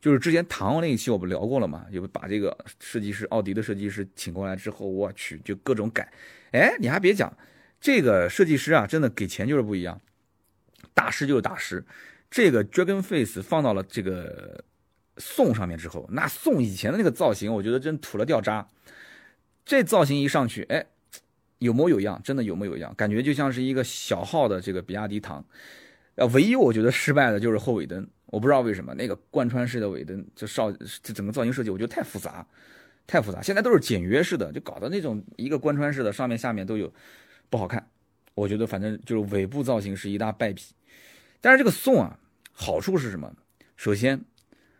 就是之前唐那一期我不聊过了嘛，就把这个设计师奥迪的设计师请过来之后，我去就各种改。哎，你还别讲，这个设计师啊，真的给钱就是不一样，大师就是大师。这个 Dragon Face 放到了这个。宋上面之后，那宋以前的那个造型，我觉得真土了掉渣。这造型一上去，哎，有模有样，真的有模有样，感觉就像是一个小号的这个比亚迪唐。呃，唯一我觉得失败的就是后尾灯，我不知道为什么那个贯穿式的尾灯，这少这整个造型设计，我觉得太复杂，太复杂。现在都是简约式的，就搞的那种一个贯穿式的，上面下面都有，不好看。我觉得反正就是尾部造型是一大败笔。但是这个宋啊，好处是什么？首先。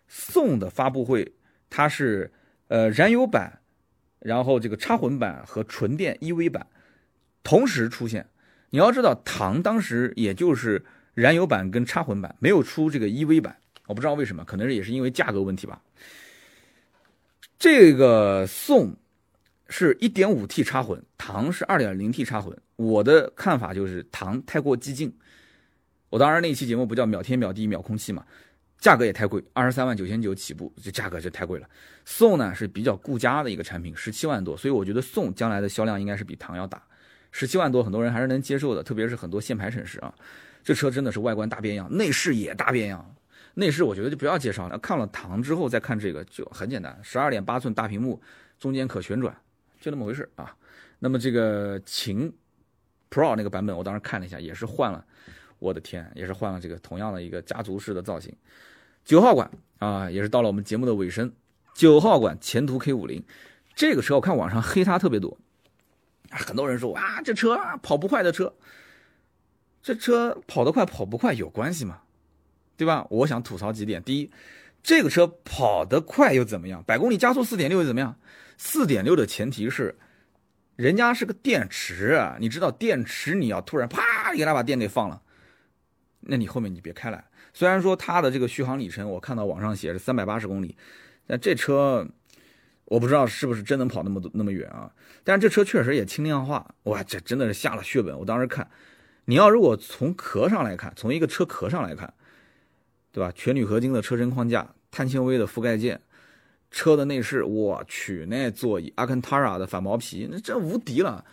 宋的发布会，它是呃燃油版，然后这个插混版和纯电 EV 版同时出现。你要知道，唐当时也就是燃油版跟插混版，没有出这个 EV 版。我不知道为什么，可能也是因为价格问题吧。这个宋是一点五 T 插混，唐是二点零 T 插混。我的看法就是唐太过激进。我当然那期节目不叫秒天秒地秒空气嘛。价格也太贵，二十三万九千九起步，这价格就太贵了。宋呢是比较顾家的一个产品，十七万多，所以我觉得宋将来的销量应该是比唐要大。十七万多，很多人还是能接受的，特别是很多限牌城市啊。这车真的是外观大变样，内饰也大变样。内饰我觉得就不要介绍了，看了唐之后再看这个就很简单，十二点八寸大屏幕，中间可旋转，就那么回事啊。那么这个秦 Pro 那个版本，我当时看了一下，也是换了，我的天，也是换了这个同样的一个家族式的造型。九号馆啊，也是到了我们节目的尾声。九号馆前途 K 五零，这个车我看网上黑它特别多，很多人说哇，这车跑不快的车，这车跑得快跑不快有关系吗？对吧？我想吐槽几点。第一，这个车跑得快又怎么样？百公里加速四点六又怎么样？四点六的前提是，人家是个电池啊，你知道电池你要突然啪给它把电给放了，那你后面你别开了。虽然说它的这个续航里程，我看到网上写是三百八十公里，但这车我不知道是不是真能跑那么多那么远啊。但是这车确实也轻量化，哇，这真的是下了血本。我当时看，你要如果从壳上来看，从一个车壳上来看。对吧？全铝合金的车身框架，碳纤维的覆盖件，车的内饰，我去，那座椅阿肯塔拉的反毛皮，那真无敌了。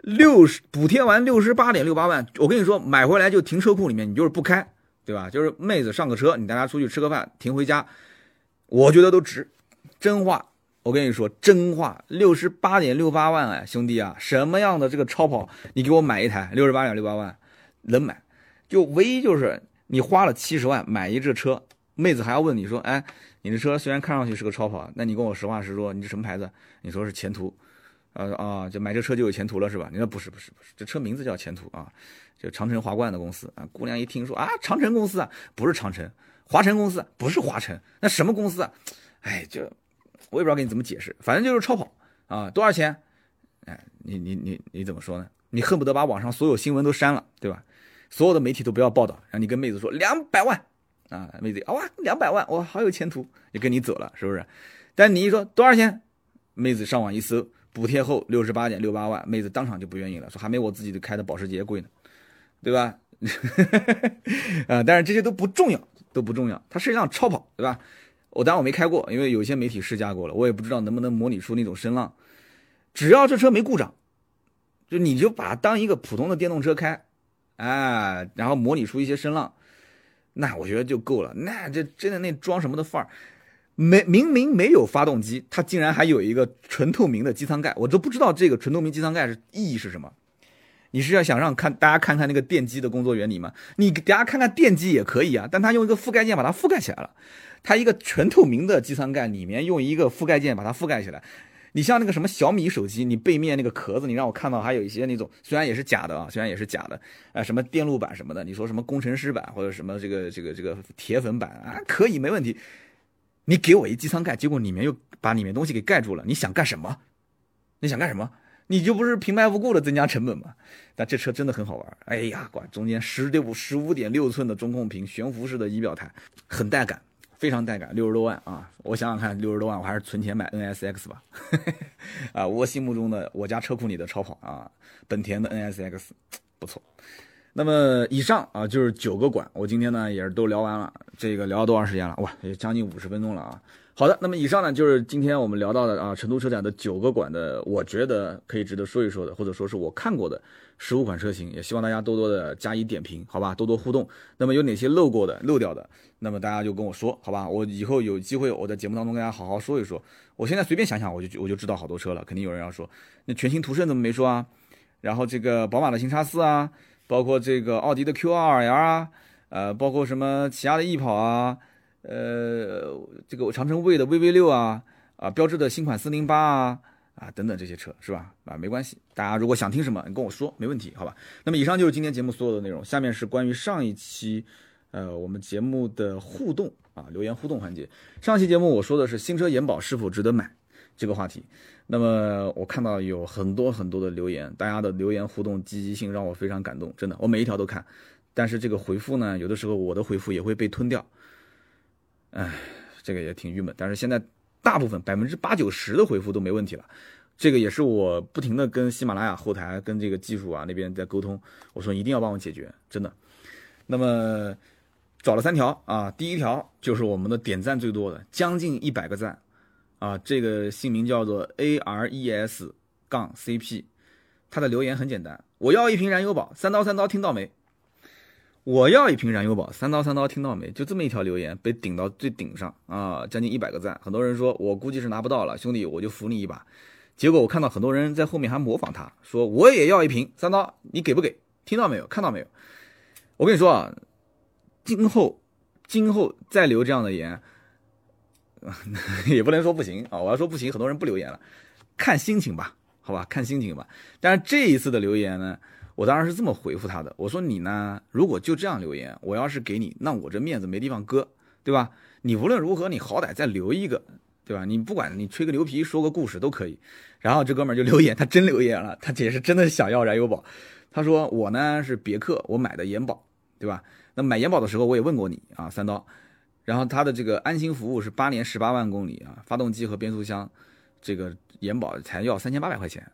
六十补贴完六十八点六八万，我跟你说，买回来就停车库里面，你就是不开，对吧？就是妹子上个车，你带她出去吃个饭，停回家，我觉得都值。真话，我跟你说真话，六十八点六八万哎，兄弟啊，什么样的这个超跑，你给我买一台六十八点六八万，能买，就唯一就是。你花了七十万买一这车，妹子还要问你说，哎，你这车虽然看上去是个超跑，那你跟我实话实说，你这什么牌子？你说是前途，呃啊，就买这车就有前途了是吧？你说不是不是不是，这车名字叫前途啊，就长城华冠的公司啊。姑娘一听说啊，长城公司啊，不是长城，华晨公司不是华晨，那什么公司啊？哎，就我也不知道给你怎么解释，反正就是超跑啊，多少钱？哎，你你你你怎么说呢？你恨不得把网上所有新闻都删了，对吧？所有的媒体都不要报道，然后你跟妹子说两百万啊，妹子哇两百万哇好有前途，就跟你走了，是不是？但你一说多少钱，妹子上网一搜，补贴后六十八点六八万，妹子当场就不愿意了，说还没我自己开的保时捷贵呢，对吧？啊，但是这些都不重要，都不重要，它是一辆超跑，对吧？我当然我没开过，因为有些媒体试驾过了，我也不知道能不能模拟出那种声浪。只要这车没故障，就你就把它当一个普通的电动车开。哎，然后模拟出一些声浪，那我觉得就够了。那这真的那装什么的范儿，没明明没有发动机，它竟然还有一个纯透明的机舱盖，我都不知道这个纯透明机舱盖是意义是什么。你是要想让看大家看看那个电机的工作原理吗？你给大家看看电机也可以啊，但它用一个覆盖件把它覆盖起来了，它一个纯透明的机舱盖里面用一个覆盖件把它覆盖起来。你像那个什么小米手机，你背面那个壳子，你让我看到还有一些那种，虽然也是假的啊，虽然也是假的，啊，什么电路板什么的，你说什么工程师版或者什么这个这个这个铁粉版啊，可以没问题。你给我一机舱盖，结果里面又把里面东西给盖住了，你想干什么？你想干什么？你就不是平白无故的增加成本吗？但这车真的很好玩，哎呀，管中间十六十五点六寸的中控屏，悬浮式的仪表台，很带感。非常带感，六十多万啊！我想想看，六十多万，我还是存钱买 NSX 吧。啊，我心目中的我家车库里的超跑啊，本田的 NSX 不错。那么以上啊就是九个馆，我今天呢也是都聊完了。这个聊了多长时间了？哇，也将近五十分钟了啊。好的，那么以上呢就是今天我们聊到的啊成都车展的九个馆的，我觉得可以值得说一说的，或者说是我看过的十五款车型，也希望大家多多的加以点评，好吧？多多互动。那么有哪些漏过的、漏掉的，那么大家就跟我说，好吧？我以后有机会我在节目当中跟大家好好说一说。我现在随便想想，我就我就知道好多车了，肯定有人要说，那全新途胜怎么没说啊？然后这个宝马的新叉四啊，包括这个奥迪的 Q2L 啊，呃，包括什么起亚的 E 跑啊。呃，这个长城 V 的 VV 六啊，啊，标志的新款四零八啊，啊，等等这些车是吧？啊，没关系，大家如果想听什么，你跟我说，没问题，好吧？那么以上就是今天节目所有的内容，下面是关于上一期，呃，我们节目的互动啊，留言互动环节。上期节目我说的是新车延保是否值得买这个话题，那么我看到有很多很多的留言，大家的留言互动积极性让我非常感动，真的，我每一条都看，但是这个回复呢，有的时候我的回复也会被吞掉。哎，这个也挺郁闷，但是现在大部分百分之八九十的回复都没问题了，这个也是我不停的跟喜马拉雅后台跟这个技术啊那边在沟通，我说一定要帮我解决，真的。那么找了三条啊，第一条就是我们的点赞最多的，将近一百个赞啊，这个姓名叫做 A R E S 杠 C P，他的留言很简单，我要一瓶燃油宝，三刀三刀听到没？我要一瓶燃油宝，三刀三刀，听到没？就这么一条留言被顶到最顶上啊，将近一百个赞。很多人说我估计是拿不到了，兄弟，我就扶你一把。结果我看到很多人在后面还模仿他，说我也要一瓶，三刀，你给不给？听到没有？看到没有？我跟你说啊，今后今后再留这样的言，也不能说不行啊。我要说不行，很多人不留言了，看心情吧，好吧，看心情吧。但是这一次的留言呢？我当然是这么回复他的，我说你呢，如果就这样留言，我要是给你，那我这面子没地方搁，对吧？你无论如何，你好歹再留一个，对吧？你不管你吹个牛皮，说个故事都可以。然后这哥们儿就留言，他真留言了，他也是真的想要燃油宝。他说我呢是别克，我买的延保，对吧？那买延保的时候我也问过你啊，三刀。然后他的这个安心服务是八年十八万公里啊，发动机和变速箱这个延保才要三千八百块钱。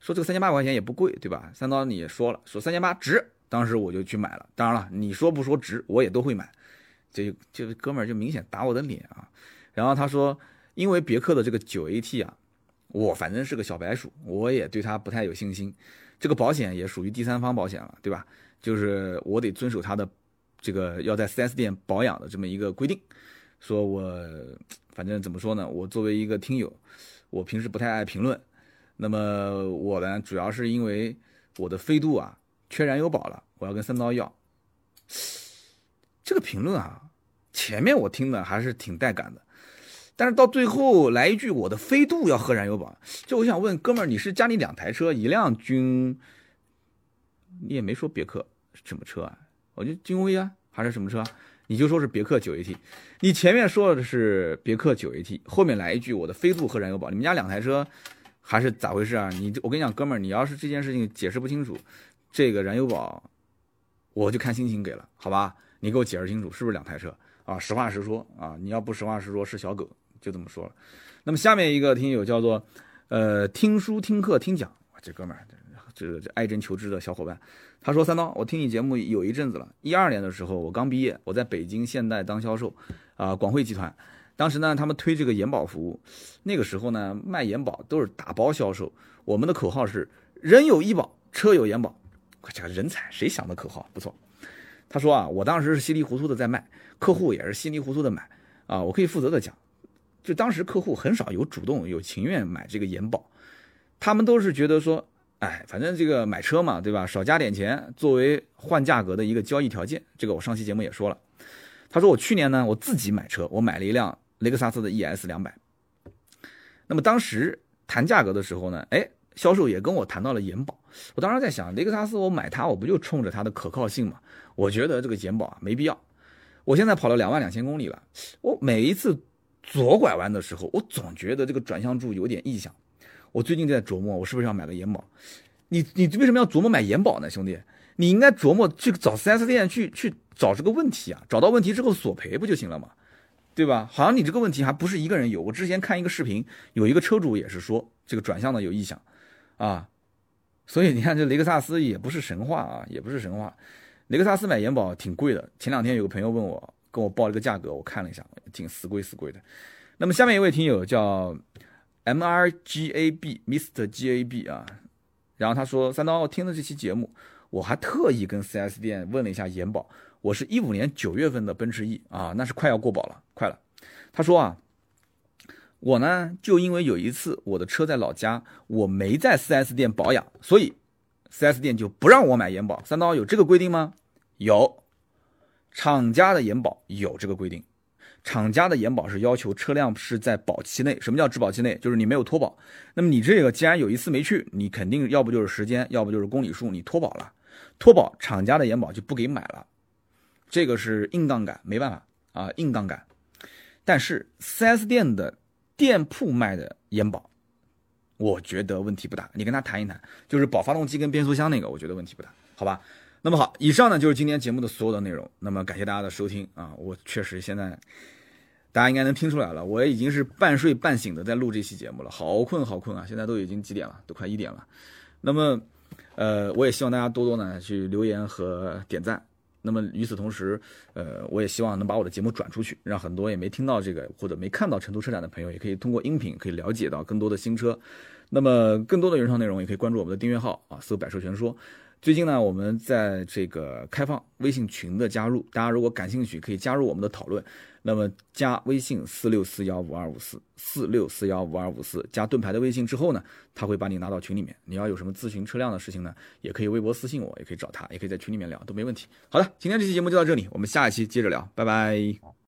说这个三千八百块钱也不贵，对吧？三刀你也说了，说三千八值，当时我就去买了。当然了，你说不说值，我也都会买。这这哥们儿就明显打我的脸啊！然后他说，因为别克的这个九 AT 啊，我反正是个小白鼠，我也对他不太有信心。这个保险也属于第三方保险了，对吧？就是我得遵守他的这个要在 4S 店保养的这么一个规定。说我反正怎么说呢？我作为一个听友，我平时不太爱评论。那么我呢，主要是因为我的飞度啊缺燃油宝了，我要跟三刀要。这个评论啊，前面我听的还是挺带感的，但是到最后来一句我的飞度要喝燃油宝，就我想问哥们儿，你是家里两台车，一辆君，你也没说别克什么车啊？我就君威啊，还是什么车？你就说是别克九 AT，你前面说的是别克九 AT，后面来一句我的飞度和燃油宝，你们家两台车？还是咋回事啊？你我跟你讲，哥们儿，你要是这件事情解释不清楚，这个燃油宝我就看心情给了，好吧？你给我解释清楚，是不是两台车啊？实话实说啊！你要不实话实说，是小狗，就这么说了。那么下面一个听友叫做呃听书听课听讲，这哥们儿这这爱真求知的小伙伴，他说三刀，我听你节目有一阵子了，一二年的时候我刚毕业，我在北京现代当销售啊，广汇集团。当时呢，他们推这个延保服务，那个时候呢，卖延保都是打包销售。我们的口号是“人有医保，车有延保”，这个人才，谁想的口号不错。他说啊，我当时是稀里糊涂的在卖，客户也是稀里糊涂的买啊。我可以负责的讲，就当时客户很少有主动有情愿买这个延保，他们都是觉得说，哎，反正这个买车嘛，对吧？少加点钱作为换价格的一个交易条件。这个我上期节目也说了。他说我去年呢，我自己买车，我买了一辆。雷克萨斯的 ES 两百，那么当时谈价格的时候呢，哎，销售也跟我谈到了延保。我当时在想，雷克萨斯我买它，我不就冲着它的可靠性嘛？我觉得这个延保啊没必要。我现在跑了两万两千公里了，我每一次左拐弯的时候，我总觉得这个转向柱有点异响。我最近在琢磨，我是不是要买个延保？你你为什么要琢磨买延保呢，兄弟？你应该琢磨去找 4S 店去去找这个问题啊，找到问题之后索赔不就行了吗？对吧？好像你这个问题还不是一个人有。我之前看一个视频，有一个车主也是说这个转向的有异响，啊，所以你看这雷克萨斯也不是神话啊，也不是神话。雷克萨斯买延保挺贵的。前两天有个朋友问我，跟我报了个价格，我看了一下，挺死贵死贵的。那么下面一位听友叫 M R G A B Mr G A B 啊，然后他说三刀听了这期节目，我还特意跟 4S 店问了一下延保。我是一五年九月份的奔驰 E 啊，那是快要过保了，快了。他说啊，我呢就因为有一次我的车在老家，我没在 4S 店保养，所以 4S 店就不让我买延保。三刀有这个规定吗？有，厂家的延保有这个规定。厂家的延保是要求车辆是在保期内。什么叫质保期内？就是你没有脱保。那么你这个既然有一次没去，你肯定要不就是时间，要不就是公里数，你脱保了。脱保，厂家的延保就不给买了。这个是硬杠杆，没办法啊，硬杠杆。但是 4S 店的店铺卖的延保，我觉得问题不大。你跟他谈一谈，就是保发动机跟变速箱那个，我觉得问题不大，好吧？那么好，以上呢就是今天节目的所有的内容。那么感谢大家的收听啊，我确实现在大家应该能听出来了，我已经是半睡半醒的在录这期节目了，好困好困啊！现在都已经几点了？都快一点了。那么，呃，我也希望大家多多呢去留言和点赞。那么与此同时，呃，我也希望能把我的节目转出去，让很多也没听到这个或者没看到成都车展的朋友，也可以通过音频可以了解到更多的新车。那么更多的原创内容，也可以关注我们的订阅号啊，搜“百车全说”。最近呢，我们在这个开放微信群的加入，大家如果感兴趣，可以加入我们的讨论。那么加微信四六四幺五二五四四六四幺五二五四，加盾牌的微信之后呢，他会把你拉到群里面。你要有什么咨询车辆的事情呢，也可以微博私信我，也可以找他，也可以在群里面聊，都没问题。好的，今天这期节目就到这里，我们下一期接着聊，拜拜。